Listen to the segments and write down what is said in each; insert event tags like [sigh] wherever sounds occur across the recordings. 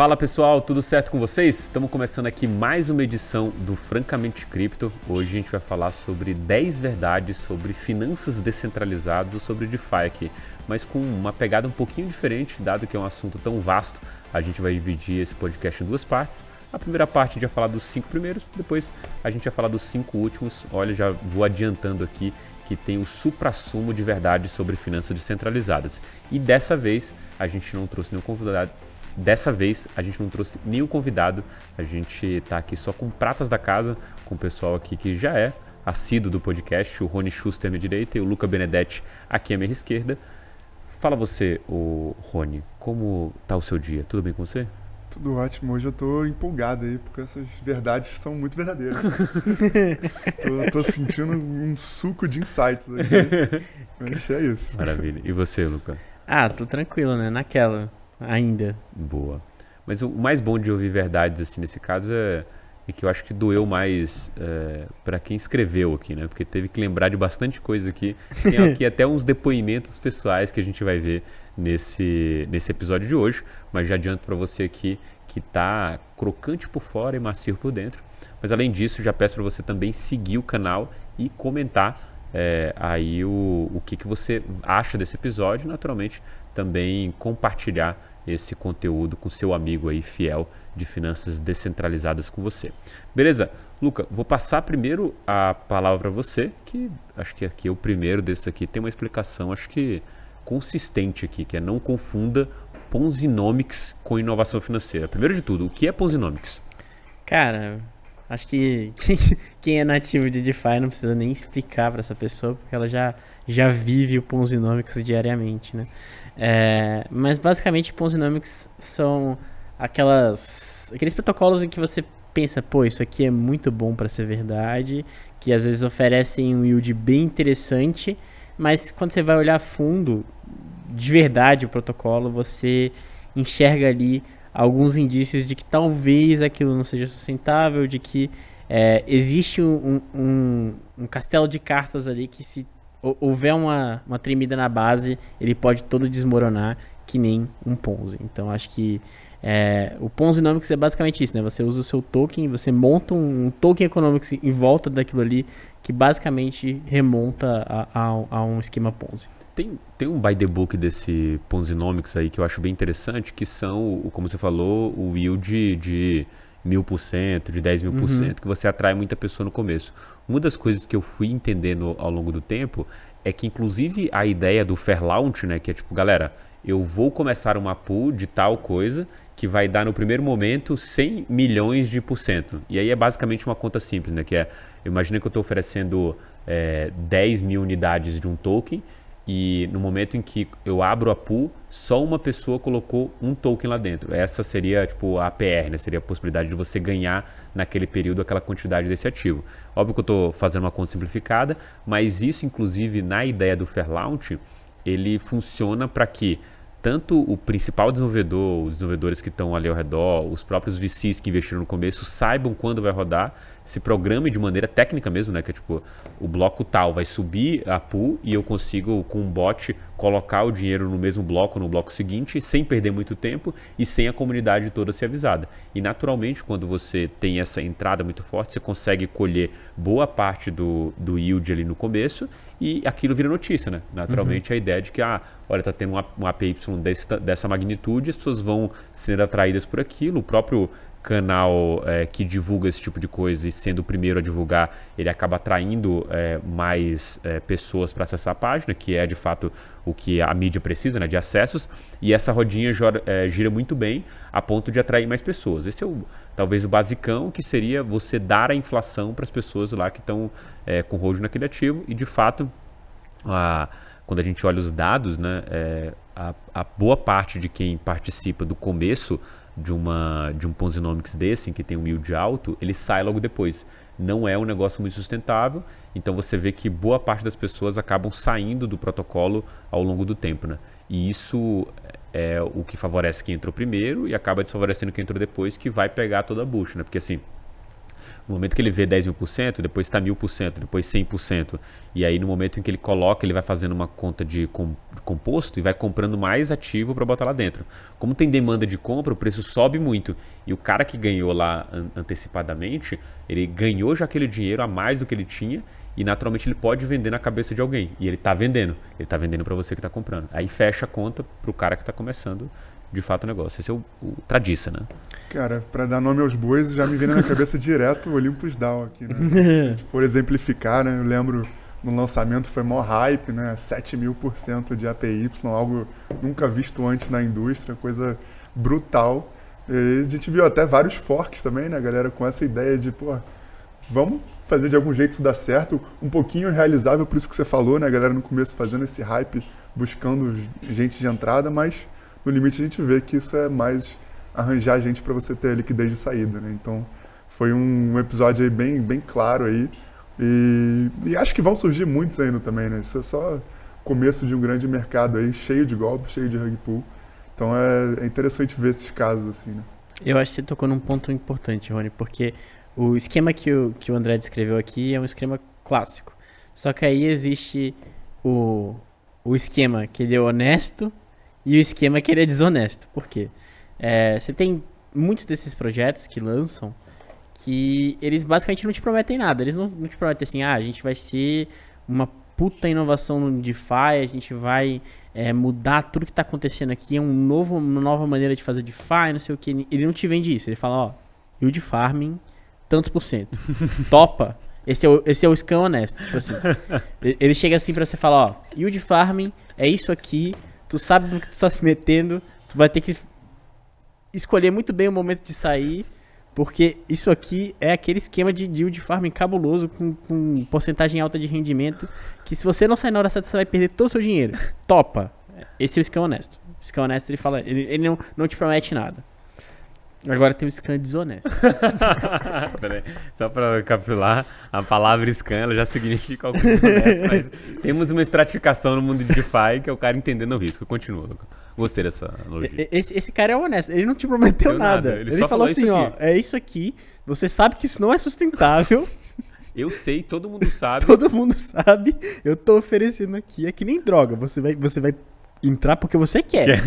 Fala pessoal, tudo certo com vocês? Estamos começando aqui mais uma edição do Francamente Cripto. Hoje a gente vai falar sobre 10 verdades sobre finanças descentralizadas, sobre DeFi aqui, mas com uma pegada um pouquinho diferente, dado que é um assunto tão vasto. A gente vai dividir esse podcast em duas partes. A primeira parte a gente vai falar dos cinco primeiros, depois a gente vai falar dos cinco últimos. Olha, já vou adiantando aqui que tem o supra-sumo de verdade sobre finanças descentralizadas. E dessa vez a gente não trouxe nenhum convidado Dessa vez a gente não trouxe nenhum convidado, a gente está aqui só com pratas da casa, com o pessoal aqui que já é assíduo do podcast, o Rony Schuster à minha direita e o Luca Benedetti aqui à minha esquerda. Fala você, o Rony, como tá o seu dia? Tudo bem com você? Tudo ótimo. Hoje eu tô empolgado aí, porque essas verdades são muito verdadeiras. [laughs] tô, tô, sentindo um suco de insights aqui. [laughs] Mas é isso. Maravilha. E você, Luca? Ah, tô tranquilo, né? Naquela ainda. Boa. Mas o mais bom de ouvir verdades assim nesse caso é, é que eu acho que doeu mais é, para quem escreveu aqui, né? Porque teve que lembrar de bastante coisa aqui. Tem [laughs] aqui até uns depoimentos pessoais que a gente vai ver nesse, nesse episódio de hoje. Mas já adianto para você aqui que tá crocante por fora e macio por dentro. Mas além disso, já peço para você também seguir o canal e comentar é, aí o, o que, que você acha desse episódio. Naturalmente, também compartilhar esse conteúdo com seu amigo aí fiel de finanças descentralizadas com você. Beleza? Luca, vou passar primeiro a palavra para você, que acho que aqui é o primeiro desses aqui, tem uma explicação, acho que consistente aqui, que é não confunda Ponzinomics com inovação financeira. Primeiro de tudo, o que é Ponzinomics? Cara, acho que [laughs] quem é nativo de DeFi não precisa nem explicar para essa pessoa, porque ela já, já vive o Ponzinomics diariamente, né? É, mas basicamente Ponzinomics são aquelas aqueles protocolos em que você pensa, pô, isso aqui é muito bom para ser verdade, que às vezes oferecem um yield bem interessante, mas quando você vai olhar fundo, de verdade o protocolo, você enxerga ali alguns indícios de que talvez aquilo não seja sustentável, de que é, existe um, um, um castelo de cartas ali que se houver uma, uma tremida na base, ele pode todo desmoronar que nem um Ponzi. Então acho que é, o Ponzi Economics é basicamente isso, né? Você usa o seu token, você monta um, um token Economics em volta daquilo ali que basicamente remonta a, a, a um esquema Ponzi. Tem, tem um by the book desse Ponzinomics aí que eu acho bem interessante, que são, como você falou, o yield de mil por cento, de 10 mil por cento, uhum. que você atrai muita pessoa no começo. Uma das coisas que eu fui entendendo ao longo do tempo é que, inclusive, a ideia do fair launch, né, que é tipo, galera, eu vou começar uma pool de tal coisa que vai dar no primeiro momento 100 milhões de por cento. E aí é basicamente uma conta simples, né, que é, imagina que eu estou oferecendo é, 10 mil unidades de um token e no momento em que eu abro a pool, só uma pessoa colocou um token lá dentro. Essa seria tipo a APR, né? Seria a possibilidade de você ganhar naquele período aquela quantidade desse ativo. Óbvio que eu estou fazendo uma conta simplificada, mas isso inclusive na ideia do Fair Launch, ele funciona para que tanto o principal desenvolvedor, os desenvolvedores que estão ali ao redor, os próprios VCs que investiram no começo saibam quando vai rodar, se programe de maneira técnica mesmo, né? Que é tipo, o bloco tal vai subir a pool e eu consigo, com um bot, colocar o dinheiro no mesmo bloco, no bloco seguinte, sem perder muito tempo e sem a comunidade toda ser avisada. E naturalmente, quando você tem essa entrada muito forte, você consegue colher boa parte do, do yield ali no começo e aquilo vira notícia, né? Naturalmente, uhum. a ideia de que, ah, olha, tá tendo um APY dessa, dessa magnitude, as pessoas vão ser atraídas por aquilo. O próprio canal é, que divulga esse tipo de coisa e sendo o primeiro a divulgar, ele acaba atraindo é, mais é, pessoas para acessar a página, que é de fato o que a mídia precisa, né, de acessos, e essa rodinha gira, é, gira muito bem a ponto de atrair mais pessoas. Esse é o, talvez o basicão, que seria você dar a inflação para as pessoas lá que estão é, com hold naquele ativo, e de fato, a, quando a gente olha os dados, né, é, a, a boa parte de quem participa do começo de, uma, de um Ponzinomics desse, em que tem um yield alto, ele sai logo depois. Não é um negócio muito sustentável, então você vê que boa parte das pessoas acabam saindo do protocolo ao longo do tempo. Né? E isso é o que favorece quem entrou primeiro e acaba desfavorecendo quem entrou depois, que vai pegar toda a bucha. Né? Porque assim, No momento que ele vê 10 mil por cento, depois está mil por cento, depois 100 por cento. E aí no momento em que ele coloca, ele vai fazendo uma conta de, com, de composto e vai comprando mais ativo para botar lá dentro. Como tem demanda de compra, o preço sobe muito. E o cara que ganhou lá an antecipadamente, ele ganhou já aquele dinheiro a mais do que ele tinha e naturalmente ele pode vender na cabeça de alguém. E ele está vendendo. Ele está vendendo para você que está comprando. Aí fecha a conta para o cara que está começando de fato o negócio. Esse é o, o tradiça, né? Cara, para dar nome aos bois, já me vem na minha cabeça direto o Olympus Down aqui, né? [laughs] Por exemplificar, né? Eu lembro no lançamento foi maior hype, né? 7 mil por cento de APY, algo nunca visto antes na indústria, coisa brutal. E a gente viu até vários forks também, né, galera, com essa ideia de, pô, vamos fazer de algum jeito isso dar certo, um pouquinho realizável, por isso que você falou, né, galera, no começo fazendo esse hype, buscando gente de entrada, mas no limite a gente vê que isso é mais arranjar gente para você ter a liquidez de saída, né? Então foi um episódio aí bem, bem claro aí. E, e acho que vão surgir muitos ainda também, né? Isso é só começo de um grande mercado aí, cheio de golpes, cheio de rug pull. Então é, é interessante ver esses casos assim, né? Eu acho que você tocou num ponto importante, Rony, porque o esquema que o, que o André descreveu aqui é um esquema clássico. Só que aí existe o, o esquema que ele é honesto e o esquema que ele é desonesto. Por quê? É, você tem muitos desses projetos que lançam que eles basicamente não te prometem nada. Eles não, não te prometem assim, ah, a gente vai ser uma puta inovação no DeFi, a gente vai é, mudar tudo que está acontecendo aqui, é um novo, uma nova maneira de fazer DeFi, não sei o que. Ele não te vende isso. Ele fala, ó, yield farming, tantos por cento. [laughs] Topa. Esse é, o, esse é o scan honesto. Tipo assim, [laughs] ele chega assim para você falar, ó, yield farming é isso aqui, tu sabe no que tu tá se metendo, tu vai ter que escolher muito bem o momento de sair, porque isso aqui é aquele esquema de deal de farming cabuloso com, com porcentagem alta de rendimento, que se você não sair na hora certa, você vai perder todo o seu dinheiro. [laughs] Topa. Esse é o esquema honesto. O esquema honesto, ele fala, ele, ele não, não te promete nada. Agora tem o scan desonesto. [laughs] Peraí, só para capitular, a palavra scan ela já significa algo desonesto, mas temos uma estratificação no mundo de DeFi que é o cara entendendo o risco. Continua, Luca. Gostei dessa analogia. Esse, esse cara é honesto, ele não te prometeu nada. nada. Ele, ele falou, falou assim, ó, é isso aqui, você sabe que isso não é sustentável. [laughs] Eu sei, todo mundo sabe. todo mundo sabe, eu tô oferecendo aqui, é que nem droga, você vai, você vai entrar porque você quer.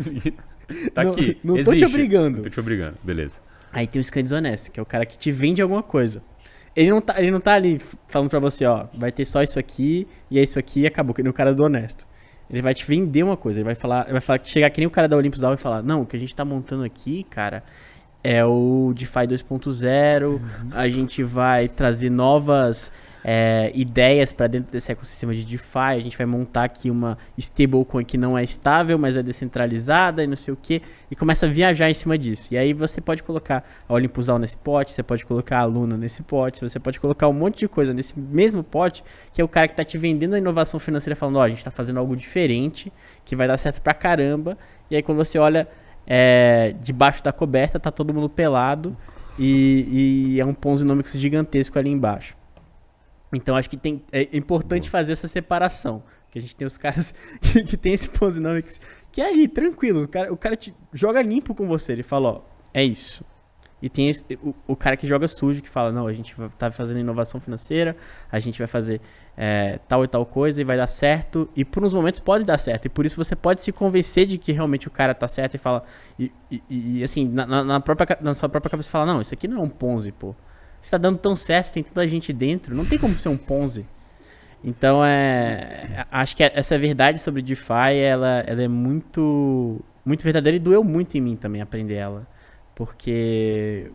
[laughs] Tá não, aqui. Não Existe. tô te obrigando. Não tô te obrigando, beleza. Aí tem o scan desonesto, que é o cara que te vende alguma coisa. Ele não tá, ele não tá ali falando pra você, ó, vai ter só isso aqui e é isso aqui e acabou, que nem o cara do honesto. Ele vai te vender uma coisa, ele vai falar, ele vai falar, chegar que nem o cara da Olympus Down e falar, não, o que a gente tá montando aqui, cara, é o DeFi 2.0, uhum. a gente vai trazer novas é, ideias para dentro desse ecossistema de DeFi. A gente vai montar aqui uma stablecoin que não é estável, mas é descentralizada e não sei o que. E começa a viajar em cima disso. E aí você pode colocar a Olympus Down nesse pote, você pode colocar a Luna nesse pote, você pode colocar um monte de coisa nesse mesmo pote, que é o cara que está te vendendo a inovação financeira falando, ó, oh, a gente está fazendo algo diferente, que vai dar certo pra caramba. E aí quando você olha é, debaixo da coberta, tá todo mundo pelado. E, e é um Ponzinomics gigantesco ali embaixo. Então acho que tem, é importante fazer essa separação. Que a gente tem os caras [laughs] que, que tem esse Posinomics que é aí, tranquilo. O cara, o cara te joga limpo com você. Ele fala, ó, é isso. E tem esse, o, o, cara que joga sujo, que fala, não, a gente tá fazendo inovação financeira, a gente vai fazer é, tal e tal coisa e vai dar certo. E por uns momentos pode dar certo. E por isso você pode se convencer de que realmente o cara tá certo e fala. E, e, e assim, na, na, própria, na sua própria cabeça fala, não, isso aqui não é um Ponzi, pô está dando tão certo, tem tanta gente dentro, não tem como ser um Ponzi. Então é, acho que essa verdade sobre DeFi ela, ela é muito muito verdadeira e doeu muito em mim também aprender ela. Porque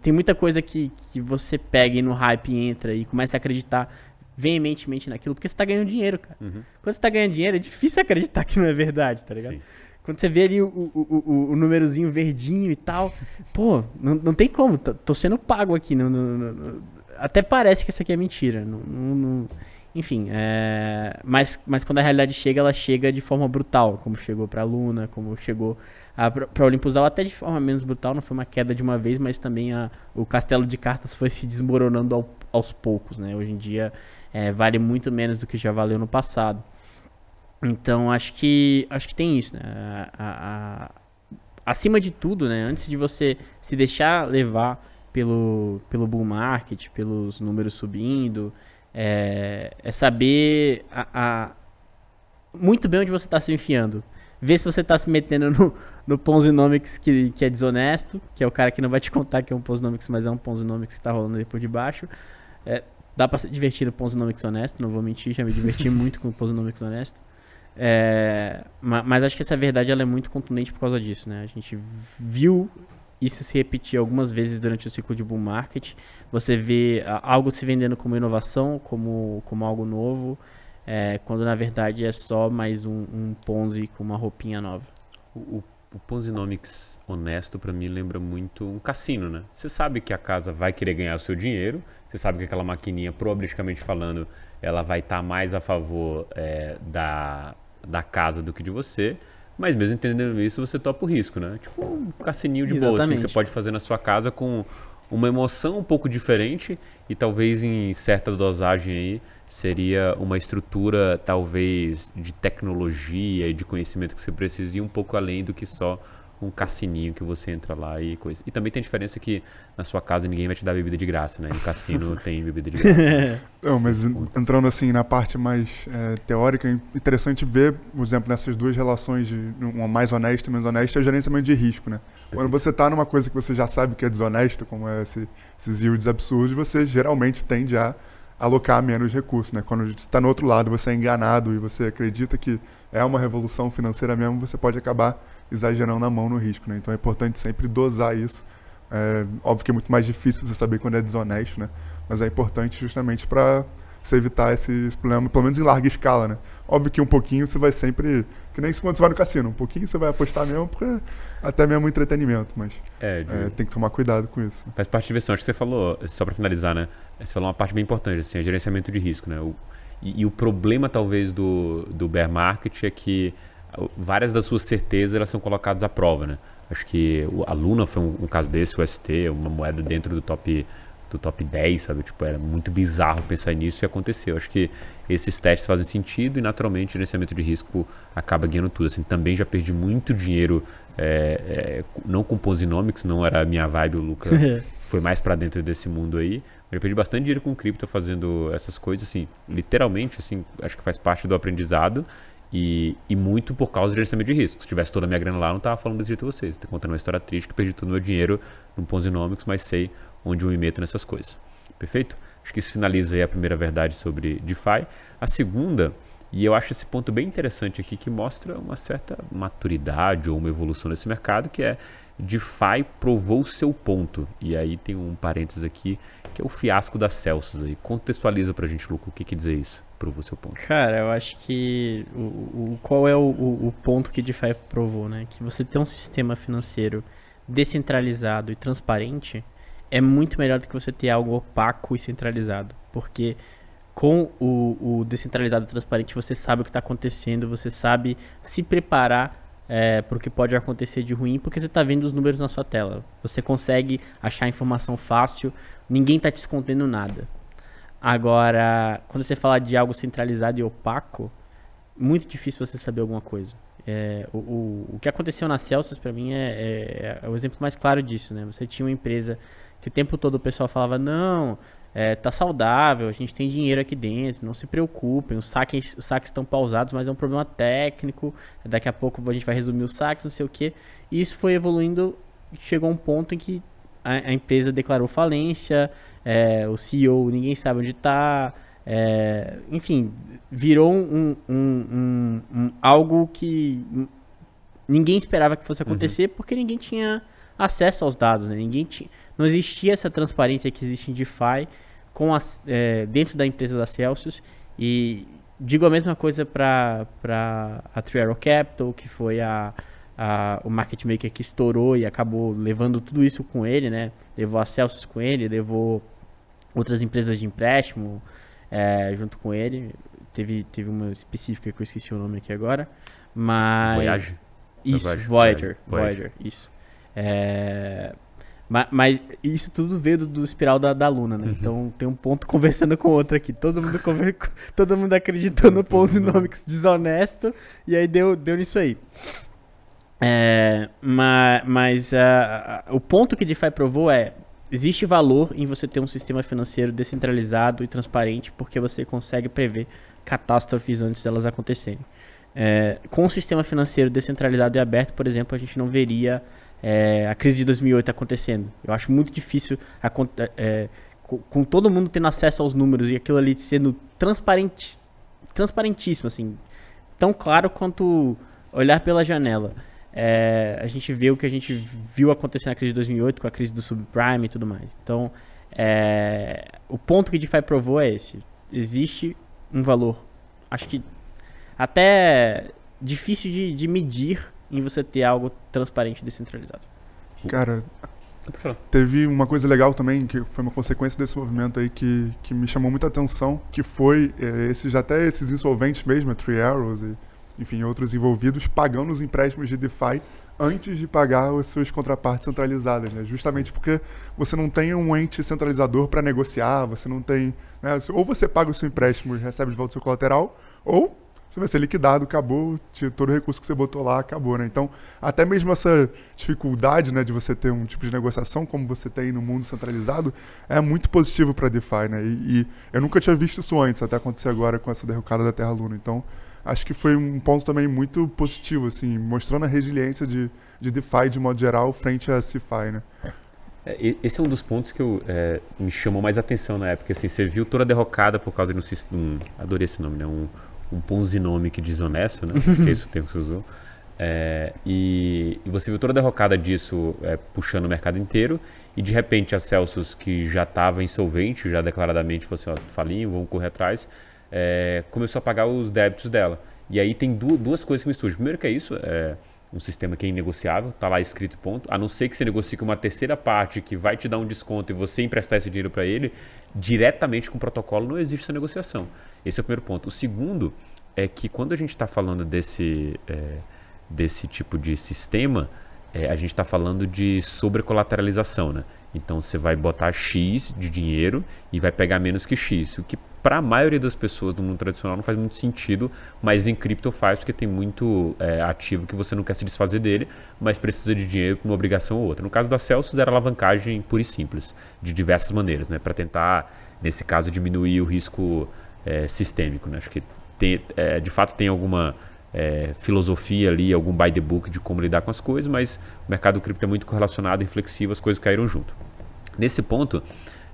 tem muita coisa que, que você pega e no hype entra e começa a acreditar veementemente naquilo, porque você está ganhando dinheiro, cara. Uhum. Quando você está ganhando dinheiro, é difícil acreditar que não é verdade, tá ligado? Sim. Quando você vê ali o, o, o, o númerozinho verdinho e tal, pô, não, não tem como, tô, sendo pago aqui. Não, não, até parece que isso aqui é mentira. enfim, é, mas, mas quando a realidade chega, ela chega de forma brutal, como chegou pra Luna, como chegou a, pra Olympus Down, até de forma menos brutal, não foi uma queda de uma vez, mas também a, o castelo de cartas foi se desmoronando ao, aos poucos, né? Hoje em dia é, vale muito menos do que já valeu no passado. Então acho que acho que tem isso, né? A, a, acima de tudo, né? Antes de você se deixar levar pelo, pelo bull market, pelos números subindo. É, é saber a, a, muito bem onde você está se enfiando. Ver se você está se metendo no, no Ponzinomics que, que é desonesto, que é o cara que não vai te contar que é um Ponzinomics, mas é um Ponzinomics que está rolando ali por debaixo. É, dá para se divertir no Ponzinomics honesto, não vou mentir, já me diverti [laughs] muito com o Ponzinomics honesto. É, mas acho que essa verdade ela é muito contundente por causa disso, né? A gente viu isso se repetir algumas vezes durante o ciclo de bull market. Você vê algo se vendendo como inovação, como, como algo novo, é, quando na verdade é só mais um, um Ponzi com uma roupinha nova. O, o Ponzinomics honesto para mim lembra muito um cassino, né? Você sabe que a casa vai querer ganhar o seu dinheiro, você sabe que aquela maquininha, probabilisticamente falando, ela vai estar tá mais a favor é, da, da casa do que de você. Mas mesmo entendendo isso, você topa o risco, né? Tipo um cassininho de boa, assim, que você pode fazer na sua casa com uma emoção um pouco diferente e talvez em certa dosagem aí seria uma estrutura talvez de tecnologia e de conhecimento que você precisa ir um pouco além do que só um cassininho que você entra lá e coisa. E também tem a diferença que na sua casa ninguém vai te dar bebida de graça, né? No cassino [laughs] tem bebida de graça. [laughs] Não, mas entrando assim na parte mais é, teórica, é interessante ver, por exemplo, nessas duas relações de uma mais honesta e menos honesta, é o gerenciamento de risco, né? Quando você está numa coisa que você já sabe que é desonesta, como é esse, esses yields absurdos, você geralmente tende a alocar menos recursos, né? Quando você está no outro lado, você é enganado e você acredita que é uma revolução financeira mesmo, você pode acabar exagerando na mão no risco, né? Então é importante sempre dosar isso. É, óbvio que é muito mais difícil você saber quando é desonesto, né? Mas é importante justamente para você evitar esses problemas, pelo menos em larga escala, né? Óbvio que um pouquinho você vai sempre. Que nem quando você vai no cassino, um pouquinho você vai apostar mesmo, porque até mesmo entretenimento, mas é, de... é, tem que tomar cuidado com isso. Faz parte de diversão. Acho que você falou, só para finalizar, né? Você falou uma parte bem importante, assim, é gerenciamento de risco, né? O, e, e, o problema, talvez, do, do bear market é que várias das suas certezas elas são colocadas à prova, né? Acho que a Luna foi um, um caso desse, o ST, uma moeda dentro do top do top 10, sabe? Tipo, era muito bizarro pensar nisso e aconteceu. Acho que esses testes fazem sentido e naturalmente o gerenciamento de risco acaba ganhando tudo. Assim, também já perdi muito dinheiro, é, é, não com Posinomics, não era a minha vibe, o Luca [laughs] foi mais para dentro desse mundo aí. Eu perdi bastante dinheiro com cripto fazendo essas coisas, assim, literalmente, assim, acho que faz parte do aprendizado e, e, muito por causa do gerenciamento de risco. Se tivesse toda a minha grana lá, eu não estava falando desse jeito a vocês. Estou contando uma história triste que perdi todo o meu dinheiro no Ponzinomics, mas sei onde eu me meto nessas coisas. Perfeito? Acho que isso finaliza aí a primeira verdade sobre DeFi. A segunda, e eu acho esse ponto bem interessante aqui, que mostra uma certa maturidade ou uma evolução desse mercado, que é DeFi provou o seu ponto. E aí tem um parênteses aqui, que é o fiasco da Celsius. Aí. Contextualiza pra gente, Luco, o que quer dizer isso? Provou seu ponto? Cara, eu acho que o, o qual é o, o, ponto que DeFi provou, né? Que você ter um sistema financeiro descentralizado e transparente é muito melhor do que você ter algo opaco e centralizado, porque com o, o descentralizado e transparente você sabe o que está acontecendo, você sabe se preparar é, para o que pode acontecer de ruim, porque você está vendo os números na sua tela. Você consegue achar informação fácil, ninguém está te escondendo nada. Agora, quando você fala de algo centralizado e opaco, muito difícil você saber alguma coisa. É, o, o, o, que aconteceu na Celsius, para mim, é, é, é, o exemplo mais claro disso. Né? Você tinha uma empresa que o tempo todo o pessoal falava: não, é, tá saudável, a gente tem dinheiro aqui dentro, não se preocupem, os saques, os saques estão pausados, mas é um problema técnico. Daqui a pouco a gente vai resumir os saques, não sei o que. E isso foi evoluindo, chegou um ponto em que a, a empresa declarou falência, é, o CEO ninguém sabe onde está. É, enfim, virou um, um, um, um, algo que ninguém esperava que fosse uhum. acontecer uhum. porque ninguém tinha acesso aos dados, né? Ninguém tinha, não existia essa transparência que existe em DeFi com é, dentro da empresa da Celsius e digo a mesma coisa para a Three Arrow Capital, que foi a, a, o market maker que estourou e acabou levando tudo isso com ele, né? Levou a Celsius com ele, levou outras empresas de empréstimo é, junto com ele. Teve, teve uma específica que eu esqueci o nome aqui agora. Mas. Voyage. Isso, Voyager. Voyager, Voyager. isso. É, mas, isso tudo veio do, do espiral da, da Luna, né? Uhum. Então tem um ponto [laughs] conversando com outro aqui. Todo mundo, conver... [laughs] todo mundo acreditou no Ponzinomics desonesto e aí deu, deu nisso aí. É, mas mas uh, o ponto que DeFi provou é existe valor em você ter um sistema financeiro descentralizado e transparente, porque você consegue prever catástrofes antes delas acontecerem. É, com o sistema financeiro descentralizado e aberto, por exemplo, a gente não veria é, a crise de 2008 acontecendo. Eu acho muito difícil, é, com, com, todo mundo tendo acesso aos números e aquilo ali sendo transparente, transparentíssimo, assim, tão claro quanto olhar pela janela. É, a gente vê o que a gente viu acontecer na crise de 2008 com a crise do subprime e tudo mais. Então, é, o ponto que DeFi provou é esse. Existe um valor, acho que até difícil de, de medir em você ter algo transparente e descentralizado. Cara, teve uma coisa legal também, que foi uma consequência desse movimento aí que, que me chamou muita atenção, que foi é, esses, até esses insolventes mesmo, a Three Arrows e enfim, outros envolvidos, pagando os empréstimos de DeFi antes de pagar as suas contrapartes centralizadas, né? Justamente porque você não tem um ente centralizador para negociar, você não tem, né? ou você paga o seu empréstimo e recebe de volta o seu colateral, ou você vai ser liquidado, acabou, todo o recurso que você botou lá acabou, né? Então, até mesmo essa dificuldade, né, de você ter um tipo de negociação como você tem no mundo centralizado, é muito positivo para DeFi, né? E, e, eu nunca tinha visto isso antes, até acontecer agora com essa derrocada da Terra Luna. Então, acho que foi um ponto também muito positivo, assim, mostrando a resiliência de, de DeFi de modo geral frente a CeFi, né? É, esse é um dos pontos que eu, é, me chamou mais atenção na época. Assim, você viu toda a derrocada por causa de um, um adorei esse nome, né? Um, um ponzinomic desonesto, né? É esse o termo que você usou. É, e, e, você viu toda a derrocada disso é, puxando o mercado inteiro e de repente a Celsius, que já estava insolvente, já declaradamente falou assim, ó, falinho, vamos correr atrás, é, começou a pagar os débitos dela. E aí tem du duas coisas que me surgem. Primeiro que é isso, é um sistema que é inegociável, está lá escrito ponto. A não ser que você negocie com uma terceira parte que vai te dar um desconto e você emprestar esse dinheiro para ele, diretamente com o protocolo não existe essa negociação. Esse é o primeiro ponto. O segundo é que quando a gente está falando desse, é, desse tipo de sistema, é, a gente está falando de sobrecolateralização, né? Então você vai botar X de dinheiro e vai pegar menos que X, o que para a maioria das pessoas do mundo tradicional não faz muito sentido, mas em cripto faz porque tem muito é, ativo que você não quer se desfazer dele, mas precisa de dinheiro para uma obrigação ou outra. No caso da Celsius era alavancagem pura e simples, de diversas maneiras, né? Para tentar, nesse caso, diminuir o risco é, sistêmico. Né? Acho que tem, é, de fato tem alguma é, filosofia ali, algum by the book de como lidar com as coisas, mas o mercado cripto é muito correlacionado flexível, as coisas caíram junto. Nesse ponto,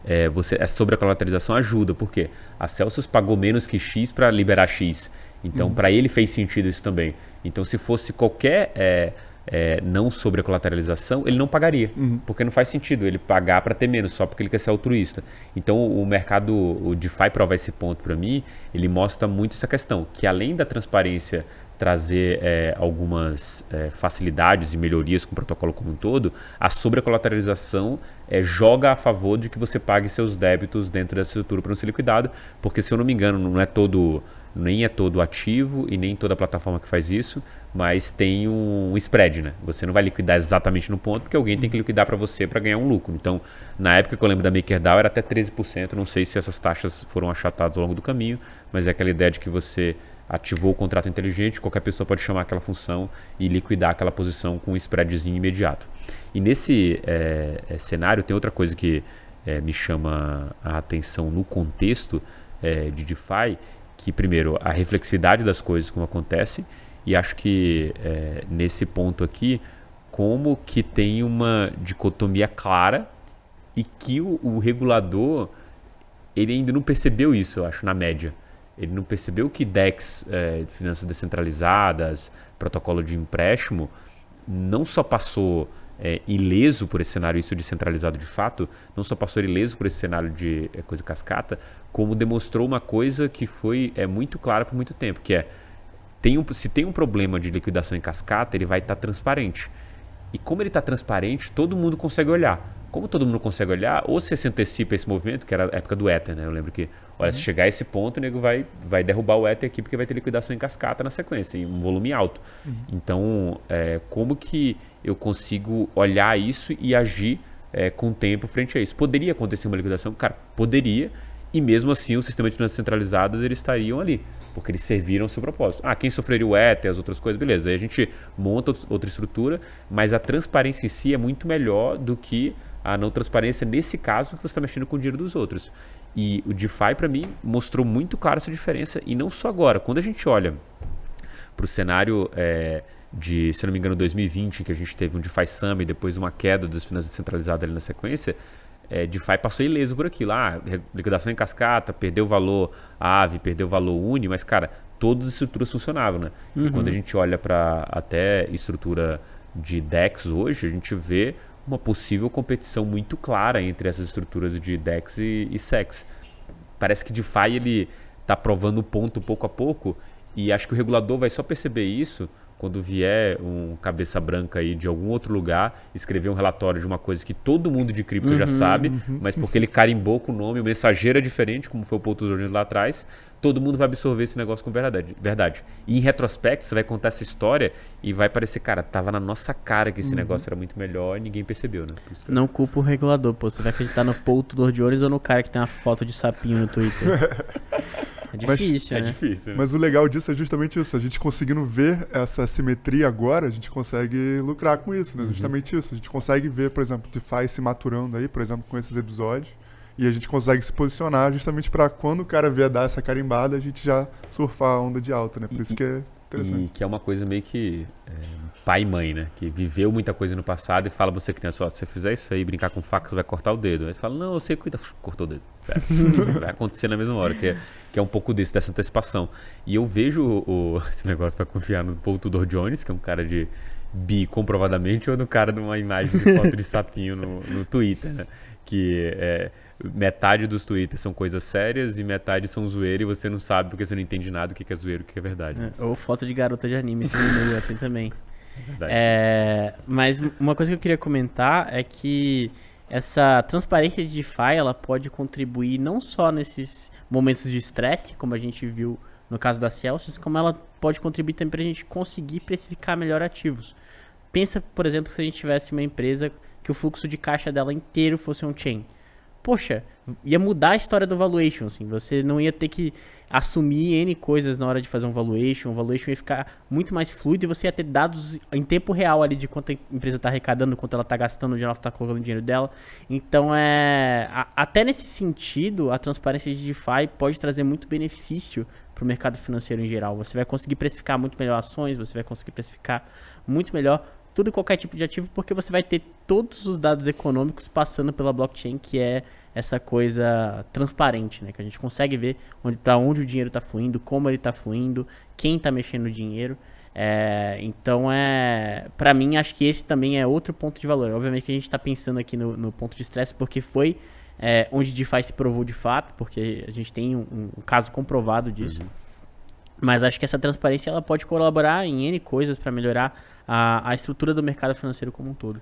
é, você, essa sobrecolateralização ajuda, porque a Celsius pagou menos que X para liberar X. Então, uhum. para ele fez sentido isso também. Então, se fosse qualquer é, é, não sobre a colateralização, ele não pagaria. Uhum. Porque não faz sentido ele pagar para ter menos, só porque ele quer ser altruísta. Então, o mercado, o DeFi prova esse ponto para mim, ele mostra muito essa questão, que além da transparência trazer é, algumas é, facilidades e melhorias com o protocolo como um todo, a sobrecolateralização é, joga a favor de que você pague seus débitos dentro dessa estrutura para não ser liquidado, porque se eu não me engano, não é todo nem é todo ativo e nem toda plataforma que faz isso, mas tem um spread, né? Você não vai liquidar exatamente no ponto, porque alguém tem que liquidar para você para ganhar um lucro. Então, na época que eu lembro da MakerDAO era até 13%, não sei se essas taxas foram achatadas ao longo do caminho, mas é aquela ideia de que você ativou o contrato inteligente, qualquer pessoa pode chamar aquela função e liquidar aquela posição com um spreadzinho imediato. E nesse é, cenário tem outra coisa que é, me chama a atenção no contexto é, de DeFi, que primeiro a reflexividade das coisas como acontece e acho que nesse ponto aqui como que tem uma dicotomia clara e que o, o regulador ele ainda não percebeu isso, eu acho, na média. Ele não percebeu que DEX, é, finanças descentralizadas, protocolo de empréstimo, não só passou é, ileso por esse cenário, isso descentralizado de fato, não só passou ileso por esse cenário de é, coisa cascata, como demonstrou uma coisa que foi é, muito clara por muito tempo, que é tem um, se tem um problema de liquidação em cascata, ele vai estar tá transparente. E como ele está transparente, todo mundo consegue olhar. Como todo mundo consegue olhar, ou você se antecipa esse movimento, que era a época do Ether, né? Eu lembro que, olha, uhum. se chegar a esse ponto, o nego vai, vai derrubar o Ether aqui, porque vai ter liquidação em cascata na sequência, em um volume alto. Uhum. Então, é, como que eu consigo olhar isso e agir é, com tempo frente a isso? Poderia acontecer uma liquidação? Cara, poderia, e mesmo assim os sistemas de finanças centralizados eles estariam ali porque eles serviram ao seu propósito. Ah, quem sofreria o Ether, as outras coisas, beleza. Aí a gente monta outra estrutura, mas a transparência em si é muito melhor do que a não transparência nesse caso que você está mexendo com o dinheiro dos outros. E o DeFi, para mim, mostrou muito claro essa diferença. E não só agora. Quando a gente olha para o cenário é, de, se não me engano, 2020, que a gente teve um DeFi Summit, depois uma queda das finanças centralizadas ali na sequência, é, DeFi passou ileso por aquilo. Ah, liquidação em cascata, perdeu valor AVE, perdeu valor Uni, mas, cara, todas as estruturas funcionavam, né? Uhum. E quando a gente olha para até estrutura de DEX hoje, a gente vê uma possível competição muito clara entre essas estruturas de DEX e, e SEX. Parece que DeFi ele está provando o ponto pouco a pouco e acho que o regulador vai só perceber isso quando vier um cabeça branca aí de algum outro lugar, escrever um relatório de uma coisa que todo mundo de cripto uhum, já sabe, uhum. mas porque ele carimbou com o nome, o mensageiro é diferente, como foi o Pouto Júnior lá atrás, todo mundo vai absorver esse negócio com verdade, verdade. E em retrospecto, você vai contar essa história e vai parecer, cara, tava na nossa cara que esse uhum. negócio era muito melhor e ninguém percebeu, né? Que... Não culpa o regulador, pô. Você vai acreditar no Pouto Júnior ou no cara que tem uma foto de sapinho no Twitter? [laughs] É difícil, mas, né? É difícil. Né? Mas o legal disso é justamente isso. A gente conseguindo ver essa simetria agora, a gente consegue lucrar com isso, né? Uhum. Justamente isso. A gente consegue ver, por exemplo, DeFi se maturando aí, por exemplo, com esses episódios. E a gente consegue se posicionar justamente para quando o cara vier dar essa carimbada, a gente já surfar a onda de alta, né? Por e, isso que é interessante. E que é uma coisa meio que é, pai e mãe, né? Que viveu muita coisa no passado e fala pra você criança, ó, se você fizer isso aí, brincar com faca, você vai cortar o dedo. Aí você fala, não, eu sei, cuida, cortou o dedo. É, [laughs] vai acontecer na mesma hora, que é, que é um pouco disso, dessa antecipação. E eu vejo o, [laughs] esse negócio para confiar no Paul Tudor Jones, que é um cara de bi comprovadamente, ou no cara de uma imagem de foto de [laughs] sapinho no, no Twitter, né? Que é, metade dos twitters são coisas sérias e metade são zoeira e você não sabe porque você não entende nada o que é zoeira e o que é verdade. É, ou foto de garota de anime, se não tem também. [laughs] É, mas uma coisa que eu queria comentar é que essa transparência de DeFi ela pode contribuir não só nesses momentos de estresse, como a gente viu no caso da Celsius, como ela pode contribuir também para a gente conseguir precificar melhor ativos. Pensa, por exemplo, se a gente tivesse uma empresa que o fluxo de caixa dela inteiro fosse um chain poxa, ia mudar a história do valuation, assim. Você não ia ter que assumir N coisas na hora de fazer um valuation. O valuation ia ficar muito mais fluido e você ia ter dados em tempo real ali de quanto a empresa está arrecadando, quanto ela está gastando, onde ela está colocando o dinheiro dela. Então, é, a, até nesse sentido, a transparência de DeFi pode trazer muito benefício para o mercado financeiro em geral. Você vai conseguir precificar muito melhor ações, você vai conseguir precificar muito melhor tudo e qualquer tipo de ativo, porque você vai ter todos os dados econômicos passando pela blockchain, que é essa coisa transparente, né? Que a gente consegue ver onde, para onde o dinheiro está fluindo, como ele está fluindo, quem está mexendo no dinheiro. É, então é, para mim acho que esse também é outro ponto de valor. Obviamente que a gente está pensando aqui no, no, ponto de estresse porque foi é, onde DeFi se provou de fato, porque a gente tem um, um caso comprovado disso. Uhum. Mas acho que essa transparência ela pode colaborar em N coisas para melhorar a, a estrutura do mercado financeiro como um todo.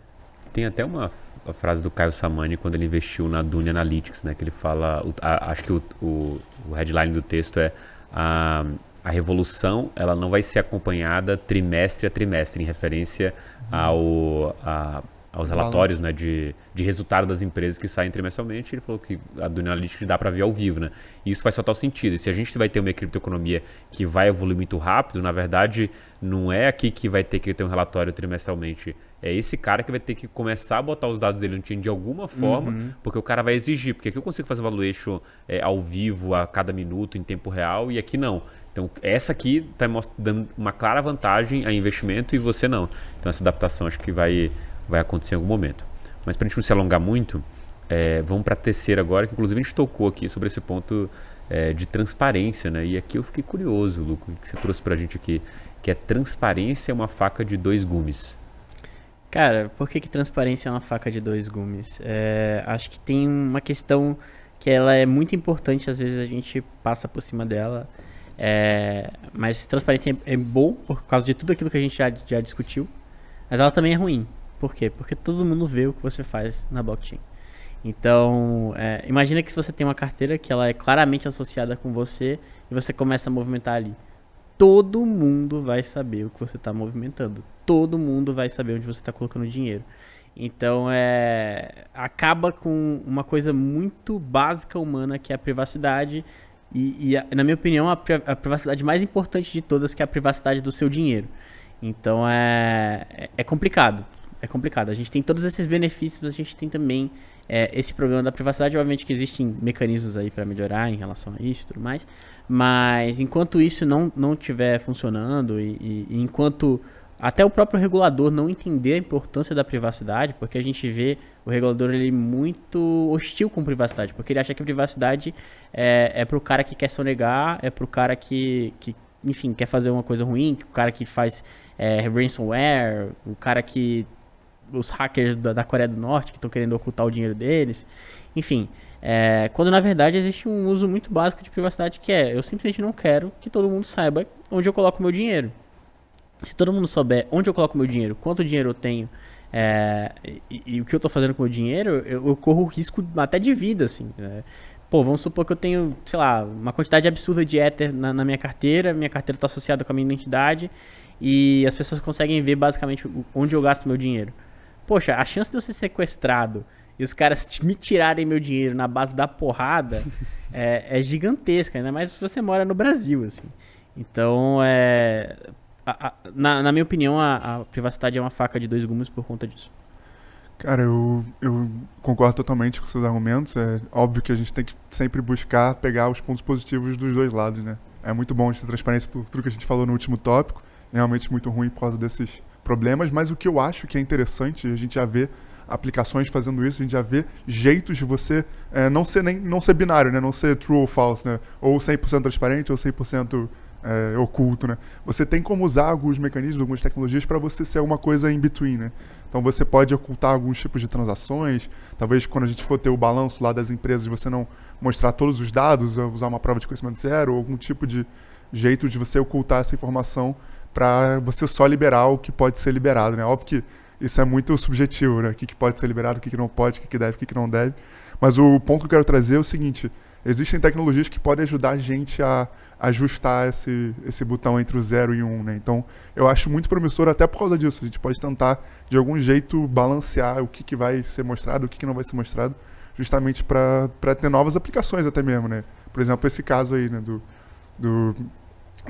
Tem até uma frase do Caio Samani quando ele investiu na Dune Analytics, né? Que ele fala, o, a, acho que o, o, o, headline do texto é a, a revolução, ela não vai ser acompanhada trimestre a trimestre, em referência ao a, aos relatórios né, de, de resultado das empresas que saem trimestralmente. Ele falou que a do Analytics dá para ver ao vivo. Né? E isso faz total sentido. E se a gente vai ter uma criptoeconomia que vai evoluir muito rápido, na verdade, não é aqui que vai ter que ter um relatório trimestralmente. É esse cara que vai ter que começar a botar os dados dele no time de alguma forma, uhum. porque o cara vai exigir. Porque aqui eu consigo fazer valuation é, ao vivo, a cada minuto, em tempo real, e aqui não. Então, essa aqui está dando uma clara vantagem a investimento e você não. Então, essa adaptação acho que vai vai acontecer em algum momento. Mas para a gente não se alongar muito, é, vamos para a terceira agora, que inclusive a gente tocou aqui sobre esse ponto é, de transparência, né? E aqui eu fiquei curioso, Luco, que você trouxe para a gente aqui, que é transparência é uma faca de dois gumes. Cara, por que, que transparência é uma faca de dois gumes? É, acho que tem uma questão que ela é muito importante, às vezes a gente passa por cima dela. É, mas transparência é bom por causa de tudo aquilo que a gente já, já discutiu, mas ela também é ruim. Por quê? Porque todo mundo vê o que você faz na blockchain. Então, é, imagina que se você tem uma carteira que ela é claramente associada com você e você começa a movimentar ali. Todo mundo vai saber o que você está movimentando. Todo mundo vai saber onde você está colocando dinheiro. Então, é, acaba com uma coisa muito básica humana que é a privacidade. E, e na minha opinião, a, a privacidade mais importante de todas que é a privacidade do seu dinheiro. Então, é, é complicado é complicado. A gente tem todos esses benefícios, mas a gente tem também é, esse problema da privacidade. Obviamente que existem mecanismos aí para melhorar em relação a isso e tudo mais. Mas enquanto isso não não estiver funcionando e, e, e enquanto até o próprio regulador não entender a importância da privacidade, porque a gente vê o regulador ele muito hostil com privacidade, porque ele acha que a privacidade é, é pro cara que quer sonegar, é pro cara que, que enfim, quer fazer uma coisa ruim, o cara que faz é, ransomware, o cara que. Os hackers da, da Coreia do Norte que estão querendo ocultar o dinheiro deles. Enfim, é, quando na verdade existe um uso muito básico de privacidade que é: eu simplesmente não quero que todo mundo saiba onde eu coloco meu dinheiro. Se todo mundo souber onde eu coloco meu dinheiro, quanto dinheiro eu tenho é, e, e, o que eu estou fazendo com o meu dinheiro, eu, eu corro risco até de vida, assim. Né? Pô, vamos supor que eu tenho, sei lá, uma quantidade absurda de Ether na, na minha carteira, minha carteira está associada com a minha identidade e as pessoas conseguem ver basicamente onde eu gasto meu dinheiro. Poxa, a chance de eu ser sequestrado e os caras me tirarem meu dinheiro na base da porrada [laughs] é, é, gigantesca, ainda mais se você mora no Brasil, assim. Então, é, a, a, na, na, minha opinião, a, a privacidade é uma faca de dois gumes por conta disso. Cara, eu, eu concordo totalmente com seus argumentos. É óbvio que a gente tem que sempre buscar pegar os pontos positivos dos dois lados, né? É muito bom essa transparência por tudo que a gente falou no último tópico. É realmente muito ruim por causa desses problemas, mas o que eu acho que é interessante, a gente já vê aplicações fazendo isso, a gente já vê jeitos de você é, não ser nem não ser binário, né? Não ser true ou false, né? Ou 100% transparente ou 100% é, oculto, né? Você tem como usar alguns mecanismos, algumas tecnologias para você ser alguma coisa in between, né? Então você pode ocultar alguns tipos de transações, talvez quando a gente for ter o balanço lá das empresas, você não mostrar todos os dados, usar uma prova de conhecimento zero, ou algum tipo de jeito de você ocultar essa informação para você só liberar o que pode ser liberado, né? Óbvio que isso é muito subjetivo, né? O que, pode ser liberado, o que, não pode, o que, deve, o que, que não deve. Mas o ponto que eu quero trazer é o seguinte: existem tecnologias que podem ajudar a gente a ajustar esse, esse botão entre o 0 e o 1. Um, né? Então, eu acho muito promissor até por causa disso. A gente pode tentar, de algum jeito, balancear o que, que vai ser mostrado, o que, que não vai ser mostrado, justamente para ter novas aplicações até mesmo. Né? Por exemplo, esse caso aí né, do, do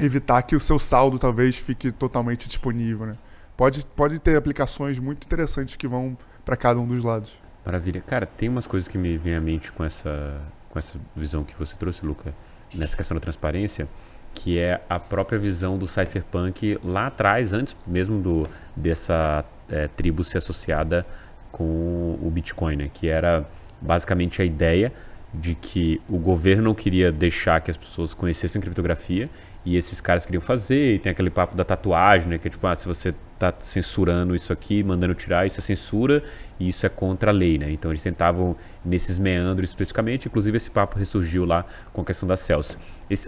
evitar que o seu saldo talvez fique totalmente disponível. Né? Pode, pode ter aplicações muito interessantes que vão para cada um dos lados. Maravilha. Cara, tem umas coisas que me vêm à mente com essa, com essa visão que você trouxe, Luca nessa questão da transparência, que é a própria visão do cypherpunk lá atrás, antes mesmo do, dessa é, tribo ser associada com o Bitcoin, né? que era basicamente a ideia de que o governo não queria deixar que as pessoas conhecessem criptografia e esses caras queriam fazer, e tem aquele papo da tatuagem, né? Que é tipo, ah, se você tá censurando isso aqui, mandando tirar, isso é censura e isso é contra a lei, né? Então eles tentavam nesses meandros especificamente, inclusive esse papo ressurgiu lá com a questão da Celsa.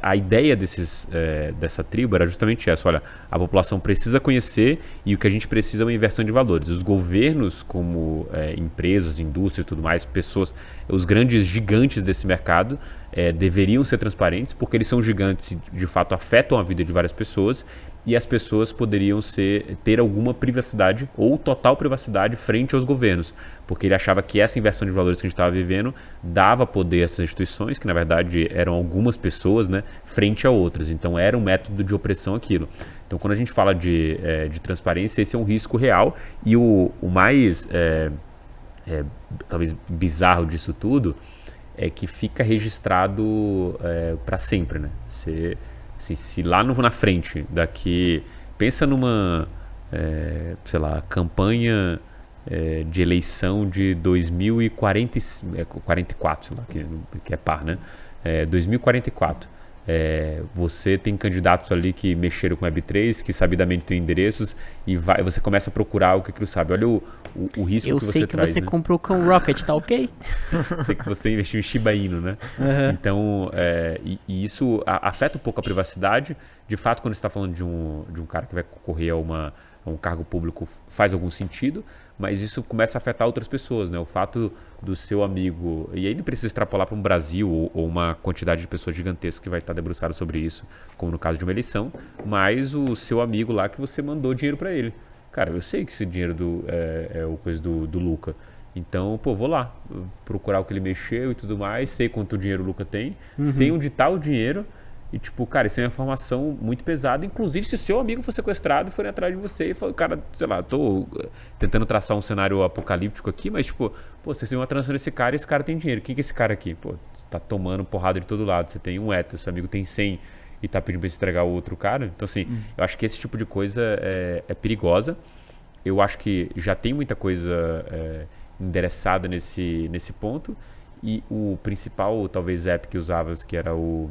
A ideia desses, é, dessa tribo era justamente essa, olha, a população precisa conhecer e o que a gente precisa é uma inversão de valores. Os governos, como é, empresas, indústria e tudo mais, pessoas, os grandes gigantes desse mercado, é, deveriam ser transparentes, porque eles são gigantes e de fato afetam a vida de várias pessoas e as pessoas poderiam ser, ter alguma privacidade ou total privacidade frente aos governos, porque ele achava que essa inversão de valores que a gente estava vivendo dava poder a essas instituições, que na verdade eram algumas pessoas, né, frente a outras. Então era um método de opressão aquilo. Então quando a gente fala de, é, de transparência, esse é um risco real e o, o mais é, é, talvez bizarro disso tudo é que fica registrado é, para sempre, né? Você, assim, se lá no, na frente, daqui, pensa numa, é, sei lá, campanha é, de eleição de 2044, sei lá, que, que é par, né? 2044 é, você tem candidatos ali que mexeram com Web3, que sabidamente têm endereços, e vai, você começa a procurar o que aquilo sabe. Olha o, o, o risco Eu que você traz. Eu sei que você né? comprou com Rocket, tá ok? [laughs] sei que você investiu em Shiba Inu, né? Uhum. Então, é, e, e, isso afeta um pouco a privacidade. De fato, quando você está falando de um, de um cara que vai concorrer a, uma, a um cargo público, faz algum sentido mas isso começa a afetar outras pessoas, né? O fato do seu amigo, e aí não precisa extrapolar para um Brasil ou, ou, uma quantidade de pessoas gigantesca que vai estar debruçado sobre isso, como no caso de uma eleição, mas o seu amigo lá que você mandou dinheiro para ele. Cara, eu sei que esse dinheiro do, é, é o coisa do, do Luca. Então, pô, vou lá procurar o que ele mexeu e tudo mais, sei quanto dinheiro o Luca tem, uhum. sei onde está o dinheiro E, tipo, cara, isso é uma informação muito pesada. Inclusive, se seu amigo for sequestrado e for atrás de você e falar, cara, sei lá, tô eh, tentando traçar um cenário apocalíptico aqui, mas, tipo, pô, você tem uma transação desse cara e esse cara tem dinheiro. Quem que é esse cara aqui? Pô, você tá tomando porrada de todo lado. Você tem um hétero, seu amigo tem 100 e tá pedindo pra você entregar o outro cara. Então, assim, hum. eu acho que esse tipo de coisa é, é, perigosa. Eu acho que já tem muita coisa é, endereçada nesse, nesse ponto. E o principal, talvez, app que usavas, que era o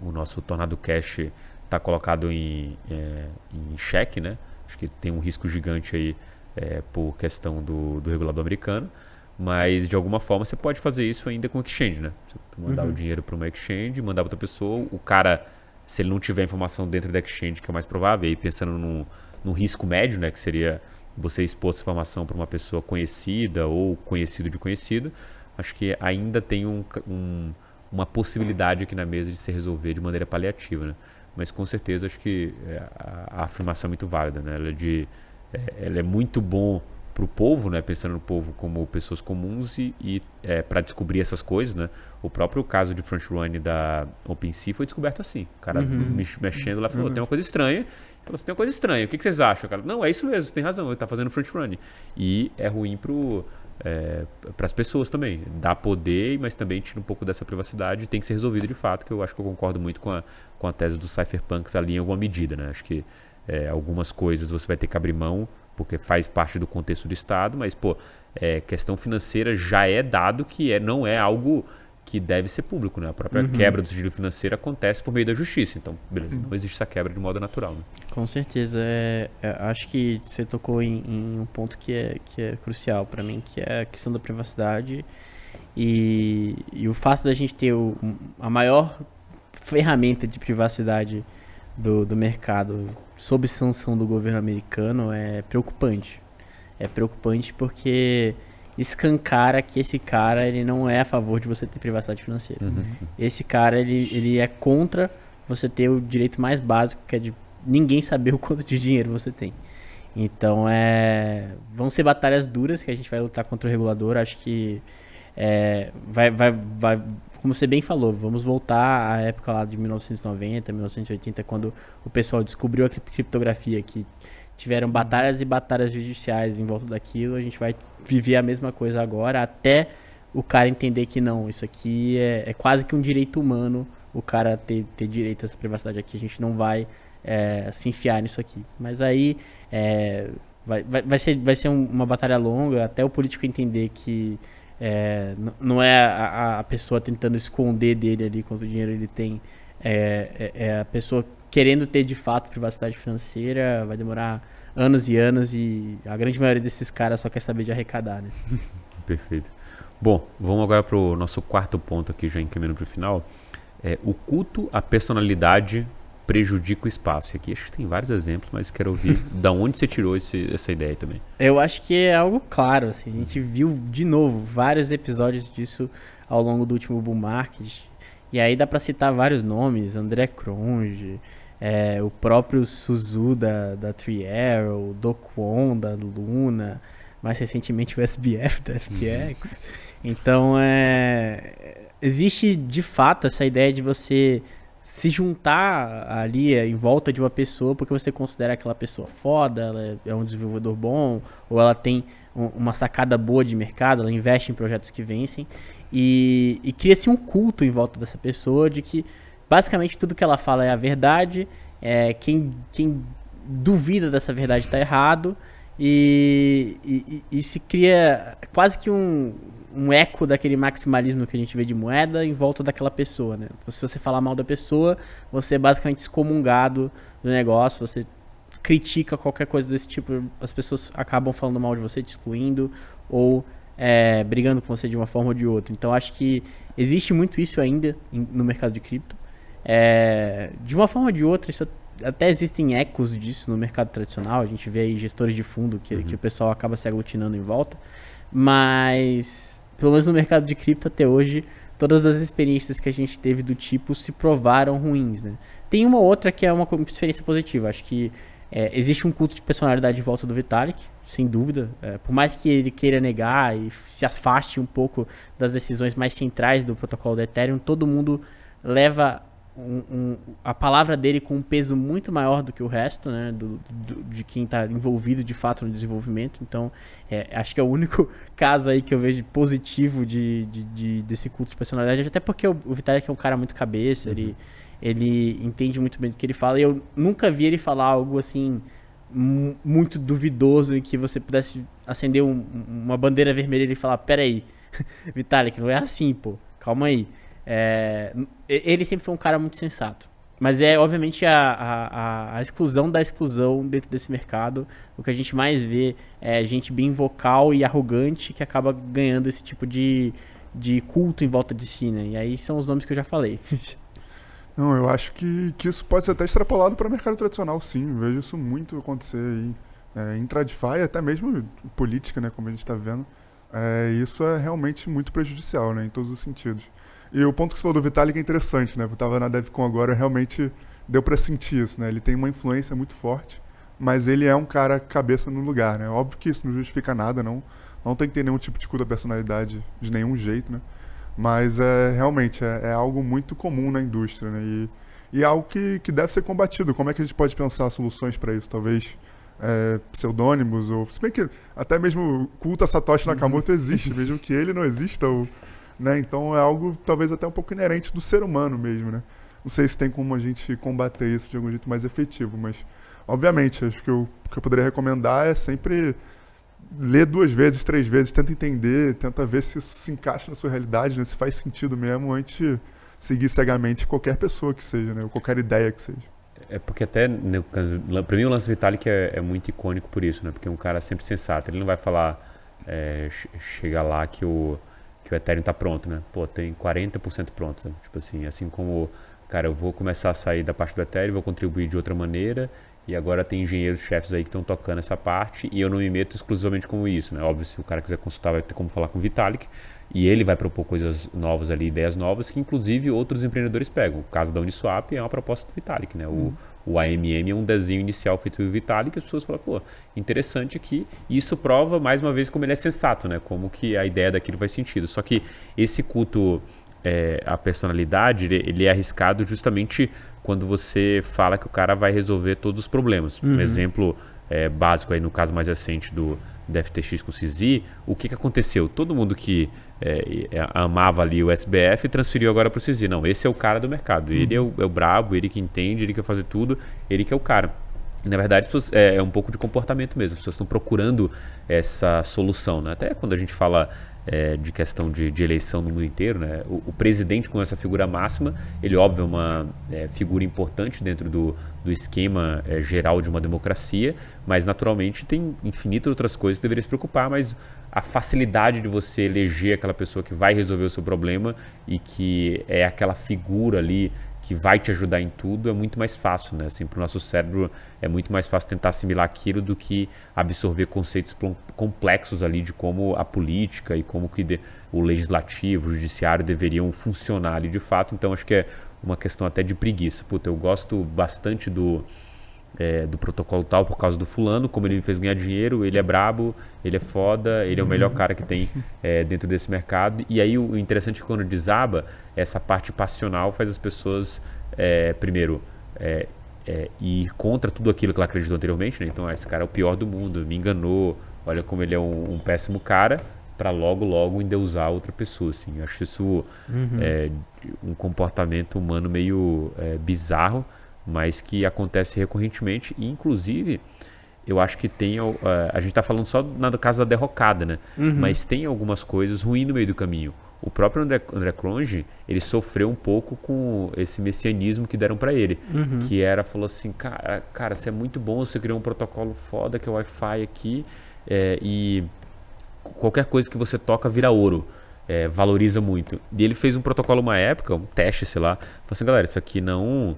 o nosso Tornado Cash está colocado em, é, em xeque, né? Acho que tem um risco gigante aí é, por questão do, do regulador americano. Mas de alguma forma você pode fazer isso ainda com exchange, né? Você mandar uhum. o dinheiro para uma exchange, mandar para outra pessoa, o cara, se ele não tiver informação dentro da exchange, que é o mais provável, aí pensando num, num risco médio, né? Que seria você expor essa informação para uma pessoa conhecida ou conhecido de conhecido, acho que ainda tem um, um uma possibilidade aqui na mesa de se resolver de maneira paliativa, né? Mas com certeza acho que é, a, a afirmação é muito válida, né? Ela é, de, é, ela é muito bom para o povo, né? Pensando no povo como pessoas comuns e, e é, para descobrir essas coisas, né? O próprio caso de front run da OpenSea foi descoberto assim. O cara uhum. mexendo lá falou, uhum. tem uma coisa estranha. Falou assim, tem uma coisa estranha. O que, que vocês acham? Cara, não, é isso mesmo, você tem razão, ele está fazendo front run. E é ruim pro é, para as pessoas também. Dá poder, mas também tira um pouco dessa privacidade. Tem que ser resolvido de fato, que eu acho que eu concordo muito com a, com a tese dos cypherpunks ali em alguma medida. Né? Acho que é, algumas coisas você vai ter que abrir mão, porque faz parte do contexto do Estado, mas, pô, é, questão financeira já é dado que é, não é algo que deve ser público, né? A própria uhum. quebra do sigilo financeiro acontece por meio da justiça. Então, beleza, uhum. não existe essa quebra de modo natural. Né? Com certeza. É, é, acho que você tocou em, em, um ponto que é, que é crucial para mim, que é a questão da privacidade e, e o fato da gente ter o, a maior ferramenta de privacidade do, do mercado sob sanção do governo americano é preocupante. É preocupante porque escancara que esse cara ele não é a favor de você ter privacidade financeira. Uhum. Esse cara ele, ele é contra você ter o direito mais básico que é de ninguém saber o quanto de dinheiro você tem. Então é vão ser batalhas duras que a gente vai lutar contra o regulador. Acho que é, vai, vai, vai, como você bem falou, vamos voltar à época lá de 1990, 1980, quando o pessoal descobriu a criptografia que tiveram batalhas e batalhas judiciais em volta daquilo. A gente vai viver a mesma coisa agora, até o cara entender que não, isso aqui é, é quase que um direito humano, o cara ter, ter direito a essa privacidade aqui. A gente não vai é, se enfiar nisso aqui. Mas aí é, vai, vai, vai, ser, vai ser uma batalha longa, até o político entender que é, não é a, a, pessoa tentando esconder dele ali quanto dinheiro ele tem, é, é, é a pessoa querendo ter de fato privacidade financeira, vai demorar anos e anos e a grande maioria desses caras só quer saber de arrecadar, né? [laughs] Perfeito. Bom, vamos agora para o nosso quarto ponto aqui, já encaminhando para o final. É, o culto à personalidade prejudica o espaço. E aqui acho que tem vários exemplos, mas quero ouvir [laughs] da onde você tirou esse, essa ideia também. Eu acho que é algo claro. Assim, a gente viu de novo vários episódios disso ao longo do último bull market. E aí dá para citar vários nomes, André Cronge, é, o próprio Suzu da, da Three Arrow, Do Kwon da Luna, mais recentemente o SBF da FTX. Então, é, existe de fato essa ideia de você se juntar ali em volta de uma pessoa porque você considera aquela pessoa foda, ela é um desenvolvedor bom, ou ela tem uma sacada boa de mercado, ela investe em projetos que vencem, e, e cria-se um culto em volta dessa pessoa de que Basicamente tudo que ela fala é a verdade. É, quem, quem duvida dessa verdade está errado. E, e, e, se cria quase que um, um eco daquele maximalismo que a gente vê de moeda em volta daquela pessoa, né? Se você falar mal da pessoa, você é basicamente excomungado do negócio, você critica qualquer coisa desse tipo, as pessoas acabam falando mal de você, te excluindo ou é, brigando com você de uma forma ou de outra. Então acho que existe muito isso ainda no mercado de cripto. É, de uma forma ou de outra, isso até existem ecos disso no mercado tradicional. A gente vê aí gestores de fundo que, uhum. que o pessoal acaba se aglutinando em volta. Mas, pelo menos no mercado de cripto até hoje, todas as experiências que a gente teve do tipo se provaram ruins, né? Tem uma outra que é uma experiência positiva. Acho que é, existe um culto de personalidade em volta do Vitalik, sem dúvida. É, por mais que ele queira negar e se afaste um pouco das decisões mais centrais do protocolo do Ethereum, todo mundo leva um, um, a palavra dele com um peso muito maior do que o resto, né? Do, do de quem está envolvido de fato no desenvolvimento. Então, é, acho que é o único [laughs] caso aí que eu vejo positivo de, de, de desse culto de personalidade. Até porque o, o Vitalik é um cara muito cabeça, uhum. ele, ele entende muito bem do que ele fala. E eu nunca vi ele falar algo assim muito duvidoso em que você pudesse acender um, uma bandeira vermelha e falar: peraí, [laughs] Vitalik, não é assim, pô, calma aí. É, ele sempre foi um cara muito sensato. Mas é, obviamente, a, a, a, exclusão da exclusão dentro desse mercado. O que a gente mais vê é gente bem vocal e arrogante que acaba ganhando esse tipo de, de culto em volta de si, né? E aí são os nomes que eu já falei. [laughs] Não, eu acho que, que isso pode ser até extrapolado para o mercado tradicional, sim. Eu vejo isso muito acontecer aí. É, em TradFi, até mesmo política, né, como a gente está vendo. É, isso é realmente muito prejudicial, né, em todos os sentidos. E o ponto que você falou do Vitalik é interessante, né? Eu estava na DevCon agora, realmente deu para sentir isso, né? Ele tem uma influência muito forte, mas ele é um cara cabeça no lugar, né? Óbvio que isso não justifica nada, não, não tem que ter nenhum tipo de culto à personalidade de nenhum jeito, né? Mas é realmente é, é algo muito comum na indústria, né? E, e é algo que, que deve ser combatido. Como é que a gente pode pensar soluções para isso? Talvez é, pseudônimos, ou se bem que até mesmo culto a Satoshi Nakamoto existe, mesmo que ele não exista, ou né? Então é algo talvez até um pouco inerente do ser humano mesmo, né? Não sei se tem como a gente combater isso de algum jeito mais efetivo, mas obviamente, acho que o que eu poderia recomendar é sempre ler duas vezes, três vezes, tenta entender, tenta ver se isso se encaixa na sua realidade, né? se faz sentido mesmo antes de seguir cegamente qualquer pessoa que seja, né? ou qualquer ideia que seja. É porque até, né, para mim o lance Vitalik é, é, muito icônico por isso, né? Porque é um cara sempre sensato, ele não vai falar, é, chega lá que o que o Ethereum está pronto, né? Pô, tem 40% pronto? Tipo assim, assim como, cara, eu vou começar a sair da parte do Ethereum, vou contribuir de outra maneira, e agora tem engenheiros chefes aí que estão tocando essa parte, e eu não me meto exclusivamente com isso, né? Óbvio, se o cara quiser consultar, vai ter como falar com o Vitalik, e ele vai propor coisas novas ali, ideias novas, que inclusive outros empreendedores pegam. O caso da Uniswap é uma proposta do Vitalik, né? O, hum o AMM é um desenho inicial feito pelo Vitalik que as pessoas falam, pô, interessante aqui. E isso prova, mais uma vez, como ele é sensato, né? Como que a ideia daquilo faz sentido. Só que esse culto é, à personalidade, ele, ele, é arriscado justamente quando você fala que o cara vai resolver todos os problemas. Uhum. Um exemplo é, básico aí, no caso mais recente do, da FTX com o CZ, o que, que aconteceu? Todo mundo que é, é amava ali o SBF transferiu agora para o CZ. Não, esse é o cara do mercado. Uhum. Ele é o, é o brabo, ele que entende, ele quer fazer tudo, ele que é o cara. Na verdade, é, é um pouco de comportamento mesmo. As pessoas estão procurando essa solução. Né? Até quando a gente fala é, de questão de, de, eleição no mundo inteiro, né? o, o, presidente com essa figura máxima, ele óbvio é uma é, figura importante dentro do, do esquema é, geral de uma democracia, mas naturalmente tem infinitas outras coisas que deveria se preocupar, mas a facilidade de você eleger aquela pessoa que vai resolver o seu problema e que é aquela figura ali que vai te ajudar em tudo é muito mais fácil, né? Assim, para o nosso cérebro é muito mais fácil tentar assimilar aquilo do que absorver conceitos complexos ali de como a política e como que o legislativo, o judiciário deveriam funcionar ali de fato. Então acho que é uma questão até de preguiça. Puta, eu gosto bastante do é, do protocolo tal por causa do fulano, como ele me fez ganhar dinheiro, ele é brabo, ele é foda, ele é o melhor cara que tem [laughs] é, dentro desse mercado. E aí o interessante é que quando desaba, essa parte passional faz as pessoas, é, primeiro, é, é, ir contra tudo aquilo que ela acreditou anteriormente. Né? Então, ah, esse cara é o pior do mundo, me enganou, olha como ele é um, um péssimo cara, para logo, logo endeusar outra pessoa. Assim. Eu acho isso uhum. É, um comportamento humano meio bizarro mas que acontece recorrentemente e inclusive eu acho que tem uh, a gente está falando só na caso da derrocada, né? Uhum. Mas tem algumas coisas ruins no meio do caminho. O próprio André, André Cronje, ele sofreu um pouco com esse messianismo que deram para ele, uhum. que era falou assim, cara, cara, você é muito bom, você criou um protocolo foda que é o Wi-Fi aqui é, e qualquer coisa que você toca vira ouro. É, valoriza muito. E ele fez um protocolo uma época, um teste, sei lá. Falou assim, galera, isso aqui não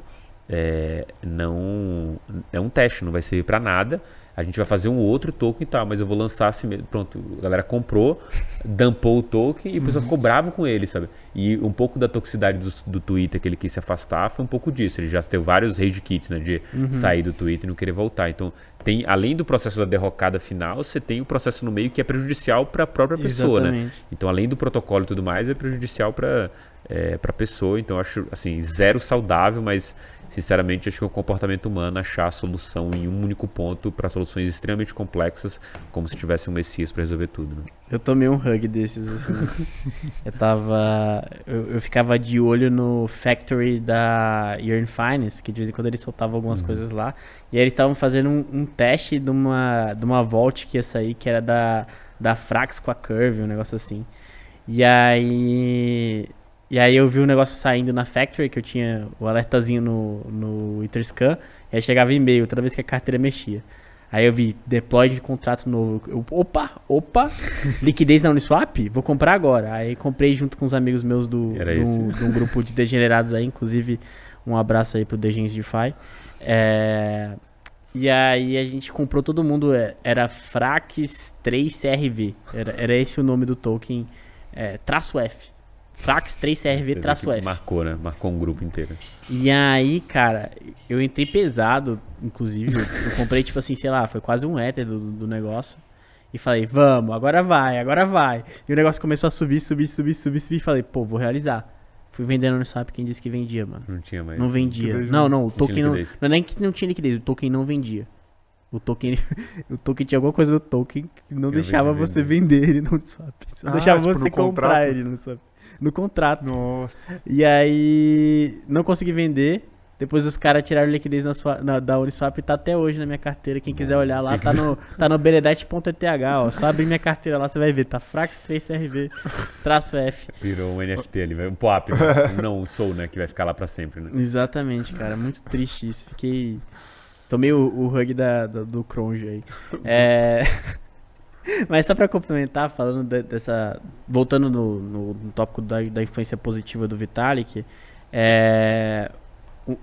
é, não é um teste, não vai servir para nada. A gente vai fazer um outro token e tal, mas eu vou lançar assim mesmo. Pronto, a galera comprou, [laughs] dumpou o token e o pessoal uhum. ficou bravo com ele, sabe? E um pouco da toxicidade do, do Twitter que ele quis se afastar foi um pouco disso. Ele já teve vários rage kits, né? De uhum. sair do Twitter e não querer voltar. Então, tem, além do processo da derrocada final, você tem o processo no meio que é prejudicial para a própria pessoa, né? Exatamente. né? Então, além do protocolo e tudo mais, é prejudicial para é, para a pessoa. Então, eu acho assim zero saudável, mas sinceramente acho que é um comportamento humano achar a solução em um único ponto para soluções extremamente complexas, como se tivesse um Messias para resolver tudo. Né? Eu tomei um hug desses assim. [laughs] eu tava, eu, eu, ficava de olho no factory da Yearn Finance, porque de vez em quando eles soltavam algumas uhum. coisas lá, e aí eles estavam fazendo um, um, teste de uma de uma Vault que ia sair, que era da da Frax com a Curve, um negócio assim. E aí e aí eu vi o um negócio saindo na Factory, que eu tinha o alertazinho no, no Etherscan, e aí chegava e-mail toda vez que a carteira mexia. Aí eu vi deploy de contrato novo. Eu, opa, opa, [laughs] liquidez na Uniswap? Vou comprar agora. Aí comprei junto com os amigos meus do, do, [laughs] de um grupo de degenerados aí, inclusive um abraço aí pro Degens DeFi. É, e aí a gente comprou todo mundo, é, era Frax 3CRV, era, era esse o nome do token, é, traço F. Frax 3CRV traço F. Marcou, né? Marcou um grupo inteiro. E aí, cara, eu entrei pesado, inclusive. Eu, eu comprei, tipo assim, sei lá, foi quase um éter do, do negócio. E falei, vamos, agora vai, agora vai. E o negócio começou a subir, subir, subir, subir, subir. E falei, pô, vou realizar. Fui vendendo no SAP quem disse que vendia, mano. Não tinha mais. Não vendia. Não, não, o token não. Não é nem que não tinha liquidez, o token não vendia. O token, [laughs] o token tinha alguma coisa no token que não eu deixava você vender ele no swap. Só ah, deixava tipo, você comprar contrato? ele no swap no contrato. Nossa. E aí não consegui vender. Depois os caras tiraram liquidez na sua, na, da Uniswap e tá até hoje na minha carteira. Quem quiser olhar lá, tá no, [laughs] tá no benedete.eth, ó. Só abrir minha carteira lá, você vai ver. Tá Frax3CRV, traço F. Virou um NFT ali, um POAP, né? não um Soul, né? Que vai ficar lá pra sempre, né? Exatamente, cara. Muito triste isso. Fiquei... Tomei o, o hug da, do, do Cronge aí. É... [laughs] [laughs] Mas só para complementar, falando de, dessa. Voltando no, no, no tópico da, da, influência positiva do Vitalik, é,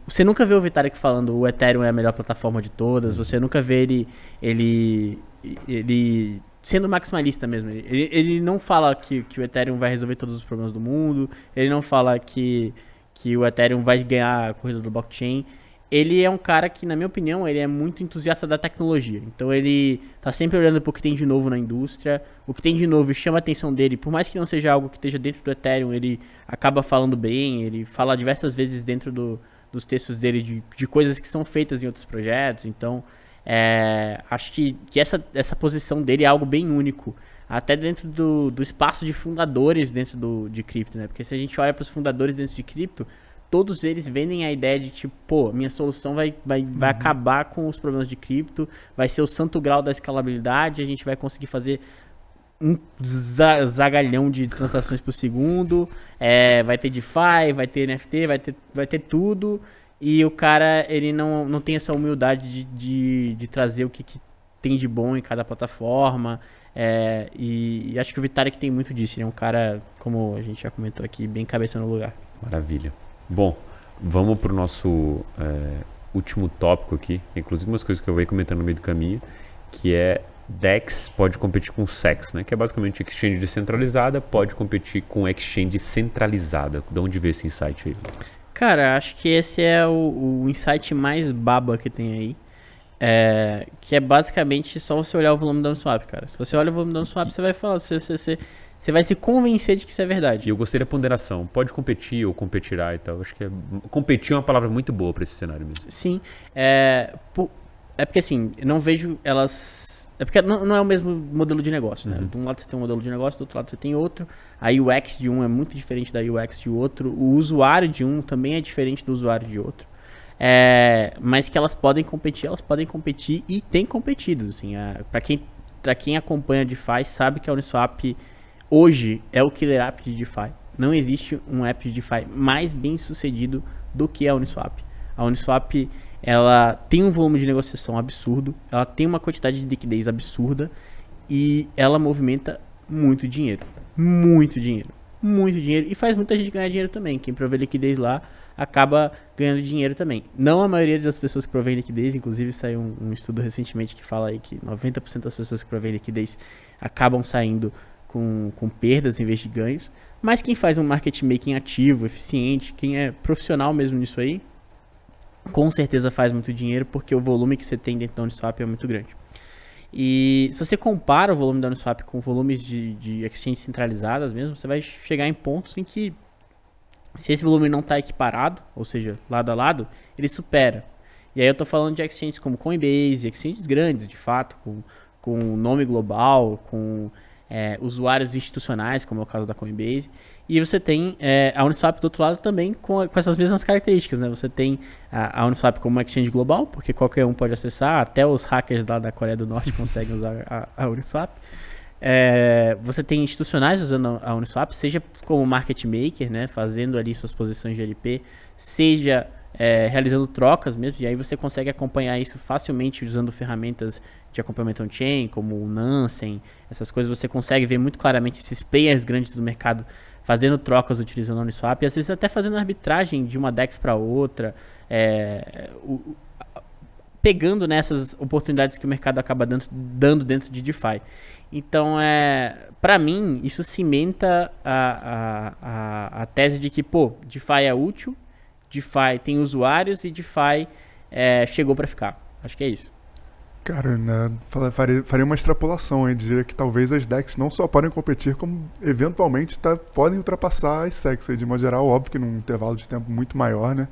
você nunca vê o Vitalik falando o Ethereum é a melhor plataforma de todas, você nunca vê ele, ele, ele sendo maximalista mesmo. Ele, ele não fala que, que o Ethereum vai resolver todos os problemas do mundo, ele não fala que, que o Ethereum vai ganhar a corrida do blockchain ele é um cara que, na minha opinião, ele é muito entusiasta da tecnologia. Então ele tá sempre olhando para o que tem de novo na indústria, o que tem de novo chama a atenção dele, por mais que não seja algo que esteja dentro do Ethereum, ele acaba falando bem, ele fala diversas vezes dentro do, dos textos dele de, de coisas que são feitas em outros projetos. Então, é, acho que, que essa, essa posição dele é algo bem único. Até dentro do, do espaço de fundadores dentro do, de cripto, né? Porque se a gente olha para os fundadores dentro de cripto, todos eles vendem a ideia de tipo, pô, minha solução vai, vai, uhum. vai acabar com os problemas de cripto, vai ser o santo grau da escalabilidade, a gente vai conseguir fazer um zagalhão de transações por segundo, é, vai ter DeFi, vai ter NFT, vai ter, vai ter tudo, e o cara, ele não, não tem essa humildade de, de, de trazer o que, que tem de bom em cada plataforma, é, e, e, acho que o Vitalik tem muito disso, ele é um cara, como a gente já comentou aqui, bem cabeça no lugar. Maravilha. Bom, vamos para o nosso é, último tópico aqui, que é inclusive umas coisas que eu vou comentando no meio do caminho, que é DEX pode competir com SEX, né? que é basicamente exchange descentralizada, pode competir com exchange centralizada. De onde veio esse insight aí? Cara, acho que esse é o, o insight mais baba que tem aí. É, que é basicamente só você olhar o volume da Uniswap, cara. Se você olha o volume da Uniswap, você vai falar, você, você, você, você vai se convencer de que isso é verdade. E eu gostei da ponderação. Pode competir ou competirá e tal. Acho que é... competir é uma palavra muito boa para esse cenário mesmo. Sim. É, é porque assim, eu não vejo elas. É porque não, não é o mesmo modelo de negócio, né? Uhum. De um lado você tem um modelo de negócio, do outro lado você tem outro. A UX de um é muito diferente da UX de outro. O usuário de um também é diferente do usuário de outro. É, mas que elas podem competir, elas podem competir e têm competido. Assim, é, para quem, quem acompanha DeFi sabe que a Uniswap hoje é o killer app de DeFi. Não existe um app de DeFi mais bem sucedido do que a Uniswap. A Uniswap ela tem um volume de negociação absurdo, ela tem uma quantidade de liquidez absurda e ela movimenta muito dinheiro. Muito dinheiro. Muito dinheiro. E faz muita gente ganhar dinheiro também. Quem provê liquidez lá acaba ganhando dinheiro também. Não a maioria das pessoas que provém liquidez, inclusive saiu um, um estudo recentemente que fala aí que 90% das pessoas que provém liquidez acabam saindo com, com perdas em vez de ganhos. Mas quem faz um market making ativo, eficiente, quem é profissional mesmo nisso aí, com certeza faz muito dinheiro porque o volume que você tem dentro da Uniswap é muito grande. E se você compara o volume da Uniswap com volumes de, de exchanges centralizadas mesmo, você vai chegar em pontos em que Se esse volume não está equiparado, ou seja, lado a lado, ele supera. E aí eu estou falando de exchanges como Coinbase, exchanges grandes, de fato, com, com nome global, com é, usuários institucionais, como é o caso da Coinbase. E você tem é, a Uniswap do outro lado também com, com essas mesmas características. Né? Você tem a, a, Uniswap como uma exchange global, porque qualquer um pode acessar, até os hackers lá da Coreia do Norte [laughs] conseguem usar a, a Uniswap. É, você tem institucionais usando a Uniswap, seja como market maker, né, fazendo ali suas posições de LP, seja é, realizando trocas mesmo, e aí você consegue acompanhar isso facilmente usando ferramentas de acompanhamento on-chain, como o Nansen, essas coisas, você consegue ver muito claramente esses players grandes do mercado fazendo trocas utilizando a Uniswap, e às vezes até fazendo arbitragem de uma DEX para outra, é, o, pegando nessas oportunidades que o mercado acaba dando, dando dentro de DeFi. Então, é, para mim, isso cimenta a, a, a, a, tese de que, pô, DeFi é útil, DeFi tem usuários e DeFi é, chegou para ficar. Acho que é isso. Cara, né, faria, uma extrapolação aí, diria que talvez as decks não só podem competir, como eventualmente tá, podem ultrapassar as sex aí, de modo geral, óbvio que num intervalo de tempo muito maior, né?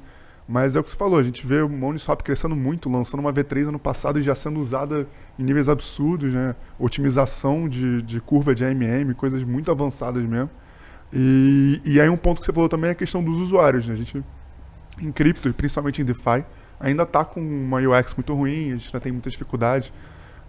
Mas é o que você falou, a gente vê o Uniswap crescendo muito, lançando uma V3 ano passado e já sendo usada em níveis absurdos, né? Otimização de, de curva de AMM, coisas muito avançadas mesmo. E, e aí um ponto que você falou também é a questão dos usuários, né? A gente, em cripto, e principalmente em DeFi, ainda está com uma UX muito ruim, a gente ainda tem muita dificuldade.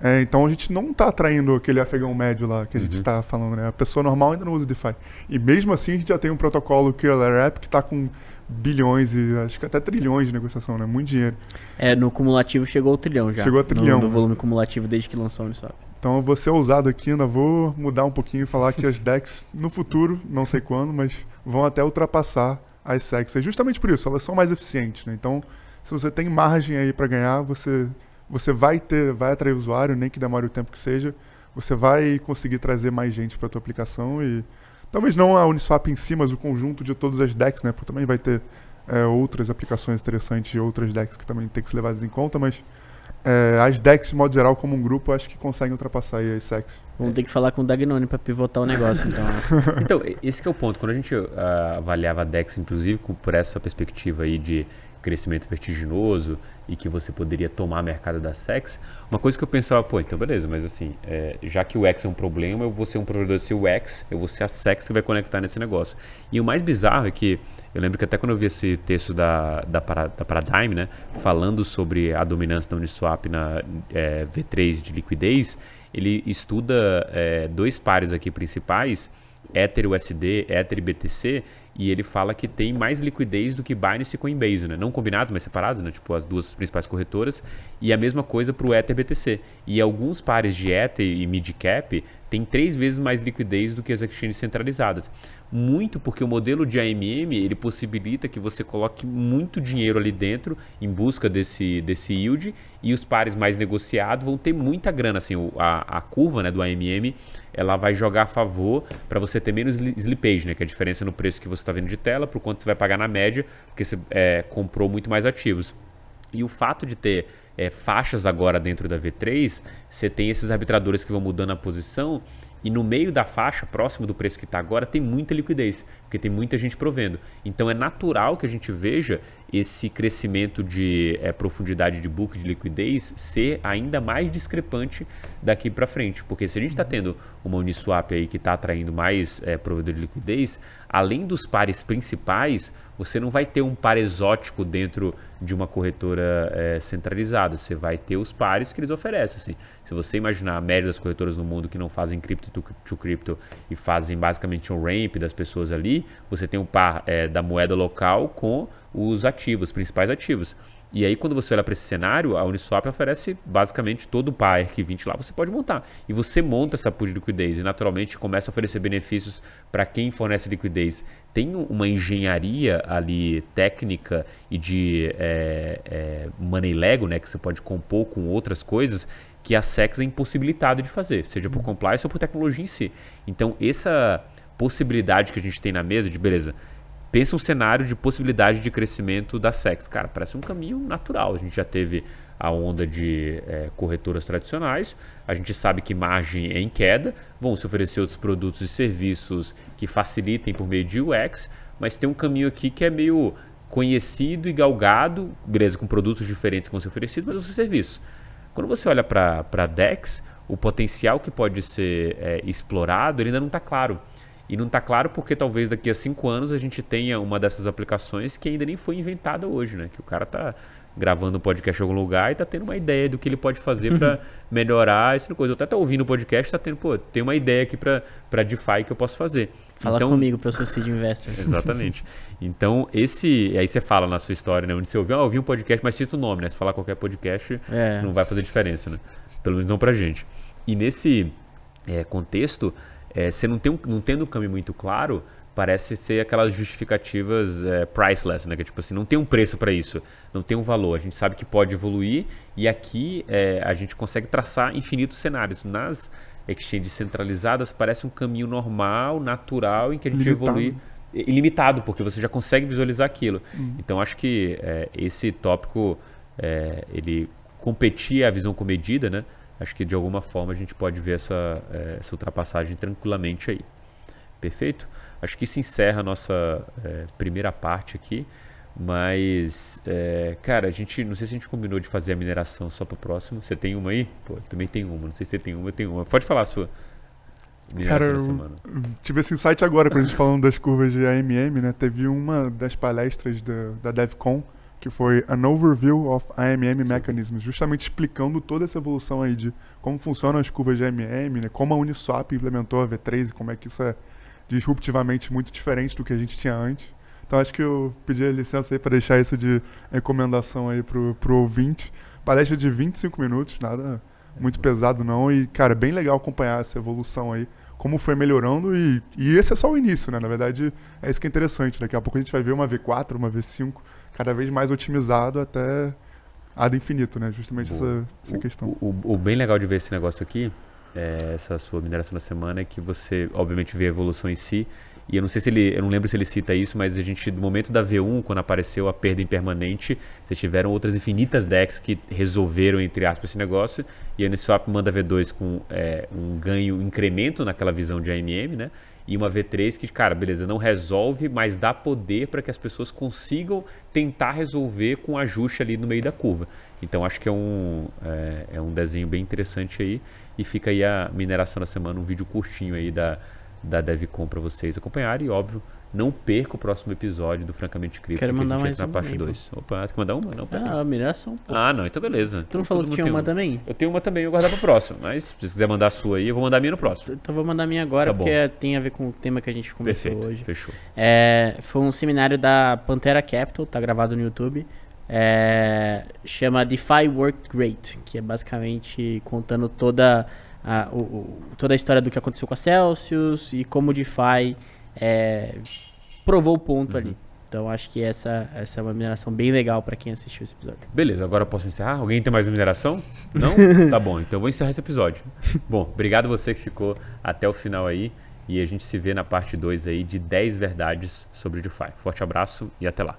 É, então a gente não está atraindo aquele afegão médio lá que a gente está uhum. falando, né? A pessoa normal ainda não usa DeFi. E mesmo assim a gente já tem um protocolo Killer App que está com bilhões e acho que até trilhões de negociação, né? Muito dinheiro. É, no cumulativo chegou ao trilhão já. Chegou a trilhão. No, no volume cumulativo desde que lançou o Uniswap. Então eu vou ser ousado aqui, ainda vou mudar um pouquinho e falar que as DEX no futuro, não sei quando, mas vão até ultrapassar as SEX. É justamente por isso, elas são mais eficientes, né? Então se você tem margem aí para ganhar, você, você vai ter, vai atrair usuário, nem que demore o tempo que seja, você vai conseguir trazer mais gente para a tua aplicação e talvez não a Uniswap em si, mas o conjunto de todas as decks, né? Porque também vai ter é, outras aplicações interessantes e outras decks que também tem que ser levadas em conta, mas é, as decks, de modo geral, como um grupo, acho que conseguem ultrapassar aí as sex. Vamos ter que falar com o Dagnone para pivotar o negócio, então. [laughs] então, esse é o ponto. Quando a gente uh, avaliava a Dex, inclusive, por essa perspectiva aí de crescimento vertiginoso e que você poderia tomar mercado da SEX, uma coisa que eu pensava, pô, então beleza, mas assim, é, já que o X é um problema, eu vou ser um provedor desse UX, eu vou ser a SEX que vai conectar nesse negócio. E o mais bizarro é que, eu lembro que até quando eu vi esse texto da, da, da Paradigm, né, falando sobre a dominância da Uniswap na é, V3 de liquidez, ele estuda é, dois pares aqui principais, Ether USD, Ether BTC, e ele fala que tem mais liquidez do que Binance e Coinbase, né? Não combinados, mas separados, né? Tipo as duas principais corretoras. E a mesma coisa para o Ether BTC. E alguns pares de Ether e Midcap têm três vezes mais liquidez do que as exchanges centralizadas. Muito porque o modelo de AMM ele possibilita que você coloque muito dinheiro ali dentro em busca desse, desse yield e os pares mais negociados vão ter muita grana. Assim, a, a curva né, do AMM ela vai jogar a favor para você ter menos slippage, né? Que é a diferença no preço que você está vendo de tela para o quanto você vai pagar na média, porque você é, comprou muito mais ativos. E o fato de ter é, faixas agora dentro da V3, você tem esses arbitradores que vão mudando a posição e no meio da faixa, próximo do preço que está agora, tem muita liquidez, porque tem muita gente provendo. Então é natural que a gente veja esse crescimento de é, profundidade de book, de liquidez, ser ainda mais discrepante daqui para frente. Porque se a gente está tendo uma Uniswap aí que está atraindo mais é, provedor de liquidez, além dos pares principais, você não vai ter um par exótico dentro de uma corretora é, centralizada. Você vai ter os pares que eles oferecem. Assim. Se você imaginar a média das corretoras no mundo que não fazem cripto to, to e fazem basicamente um ramp das pessoas ali, você tem um par é, da moeda local com os ativos, principais ativos. E aí, quando você olha para esse cenário, a Uniswap oferece basicamente todo o par que 20 lá, você pode montar. E você monta essa pool de liquidez e naturalmente começa a oferecer benefícios para quem fornece liquidez. Tem uma engenharia ali técnica e de é, é, money Lego, né, que você pode compor com outras coisas que a SEX é impossibilitado de fazer, seja por compliance ou por tecnologia em si. Então, essa possibilidade que a gente tem na mesa de, beleza, pensa um cenário de possibilidade de crescimento da SEX. Cara, parece um caminho natural. A gente já teve a onda de é, corretoras tradicionais, a gente sabe que margem é em queda, vão se oferecer outros produtos e serviços que facilitem por meio de UX, mas tem um caminho aqui que é meio conhecido e galgado, beleza, com produtos diferentes que vão ser oferecidos, mas o seu serviço. Quando você olha para a DEX, o potencial que pode ser é, explorado ele ainda não está claro. E não está claro porque talvez daqui a cinco anos a gente tenha uma dessas aplicações que ainda nem foi inventada hoje, né? Que o cara está gravando um podcast em algum lugar e está tendo uma ideia do que ele pode fazer para [laughs] melhorar essa coisa. Eu até estou ouvindo o podcast, está tendo, pô, tem uma ideia aqui para DeFi que eu posso fazer. Fala então, comigo para eu ser seed investor. [laughs] Exatamente. Então, esse. Aí você fala na sua história, né? Onde você ouviu, ah, ouvi um podcast, mas cita o nome, né? Se falar qualquer podcast, é. não vai fazer diferença, né? Pelo menos não pra gente. E nesse é, contexto, é, você não, tem um, não tendo um caminho muito claro, parece ser aquelas justificativas é, priceless, né? Que tipo assim, não tem um preço para isso, não tem um valor. A gente sabe que pode evoluir e aqui é, a gente consegue traçar infinitos cenários. Nas exchanges centralizadas parece um caminho normal, natural, em que a gente Limitado. evolui ilimitado, porque você já consegue visualizar aquilo. Uhum. Então acho que é, esse tópico é, ele competir a visão comedida, né? Acho que de alguma forma a gente pode ver essa, é, essa ultrapassagem tranquilamente aí. Perfeito? Acho que isso encerra a nossa é, primeira parte aqui. Mas, é, cara, a gente não sei se a gente combinou de fazer a mineração só para o próximo. Você tem uma aí? Pô, também tem uma. Não sei se você tem uma, eu tenho uma. Pode falar a sua. Cara, eu tive esse insight agora, quando a gente falando das curvas de AMM, né? Teve uma das palestras da, da DevCon, que foi An Overview of AMM Sim. Mechanisms, justamente explicando toda essa evolução aí de como funcionam as curvas de AMM, né? Como a Uniswap implementou a V3 e como é que isso é disruptivamente muito diferente do que a gente tinha antes. Então acho que eu pedi licença aí para deixar isso de recomendação aí pro, pro ouvinte. Palestra de 25 minutos, nada muito pesado não. E, cara, bem legal acompanhar essa evolução aí, como foi melhorando. E, e esse é só o início, né? Na verdade, é isso que é interessante. Daqui a pouco a gente vai ver uma V4, uma V5, cada vez mais otimizado até ad infinito, né? Justamente essa, essa questão. O, o, o, bem legal de ver esse negócio aqui, é, essa sua mineração da semana, é que você, obviamente, vê a evolução em si e eu não sei se ele, eu não lembro se ele cita isso, mas a gente, no momento da V1, quando apareceu a perda impermanente, vocês tiveram outras infinitas decks que resolveram, entre aspas, esse negócio. E a Uniswap manda V2 com é, um ganho, um incremento naquela visão de AMM, né? E uma V3 que, cara, beleza, não resolve, mas dá poder para que as pessoas consigam tentar resolver com ajuste ali no meio da curva. Então acho que é um, é, é um desenho bem interessante aí. E fica aí a mineração da semana, um vídeo curtinho aí da da DevCon para vocês acompanharem. E, óbvio, não perca o próximo episódio do Francamente Cripto, Quero mandar que a gente entra na parte 2. Opa, quer mandar uma? Não, Ah. Pô. Ah, não, então beleza. Tu não falou que tinha uma também? Eu tenho uma também, eu vou guardar pro próximo. Mas se você quiser mandar a sua aí, eu vou mandar a minha no próximo. Então vou mandar a minha agora, tá porque bom. tem a ver com o tema que a gente conversou Perfeito, hoje. fechou. É, foi um seminário da Pantera Capital, tá gravado no YouTube. É, chama DeFi Worked Great, que é basicamente contando toda a, o, o, toda a história do que aconteceu com a Celsius e como o DeFi é, provou o ponto uhum. ali. Então acho que essa, essa é uma mineração bem legal para quem assistiu esse episódio. Beleza, agora posso encerrar? Alguém tem mais uma mineração? [laughs] Não? tá bom, então eu vou encerrar esse episódio. Bom, obrigado você que ficou até o final aí e a gente se vê na parte 2 aí de 10 verdades sobre o DeFi. Forte abraço e até lá.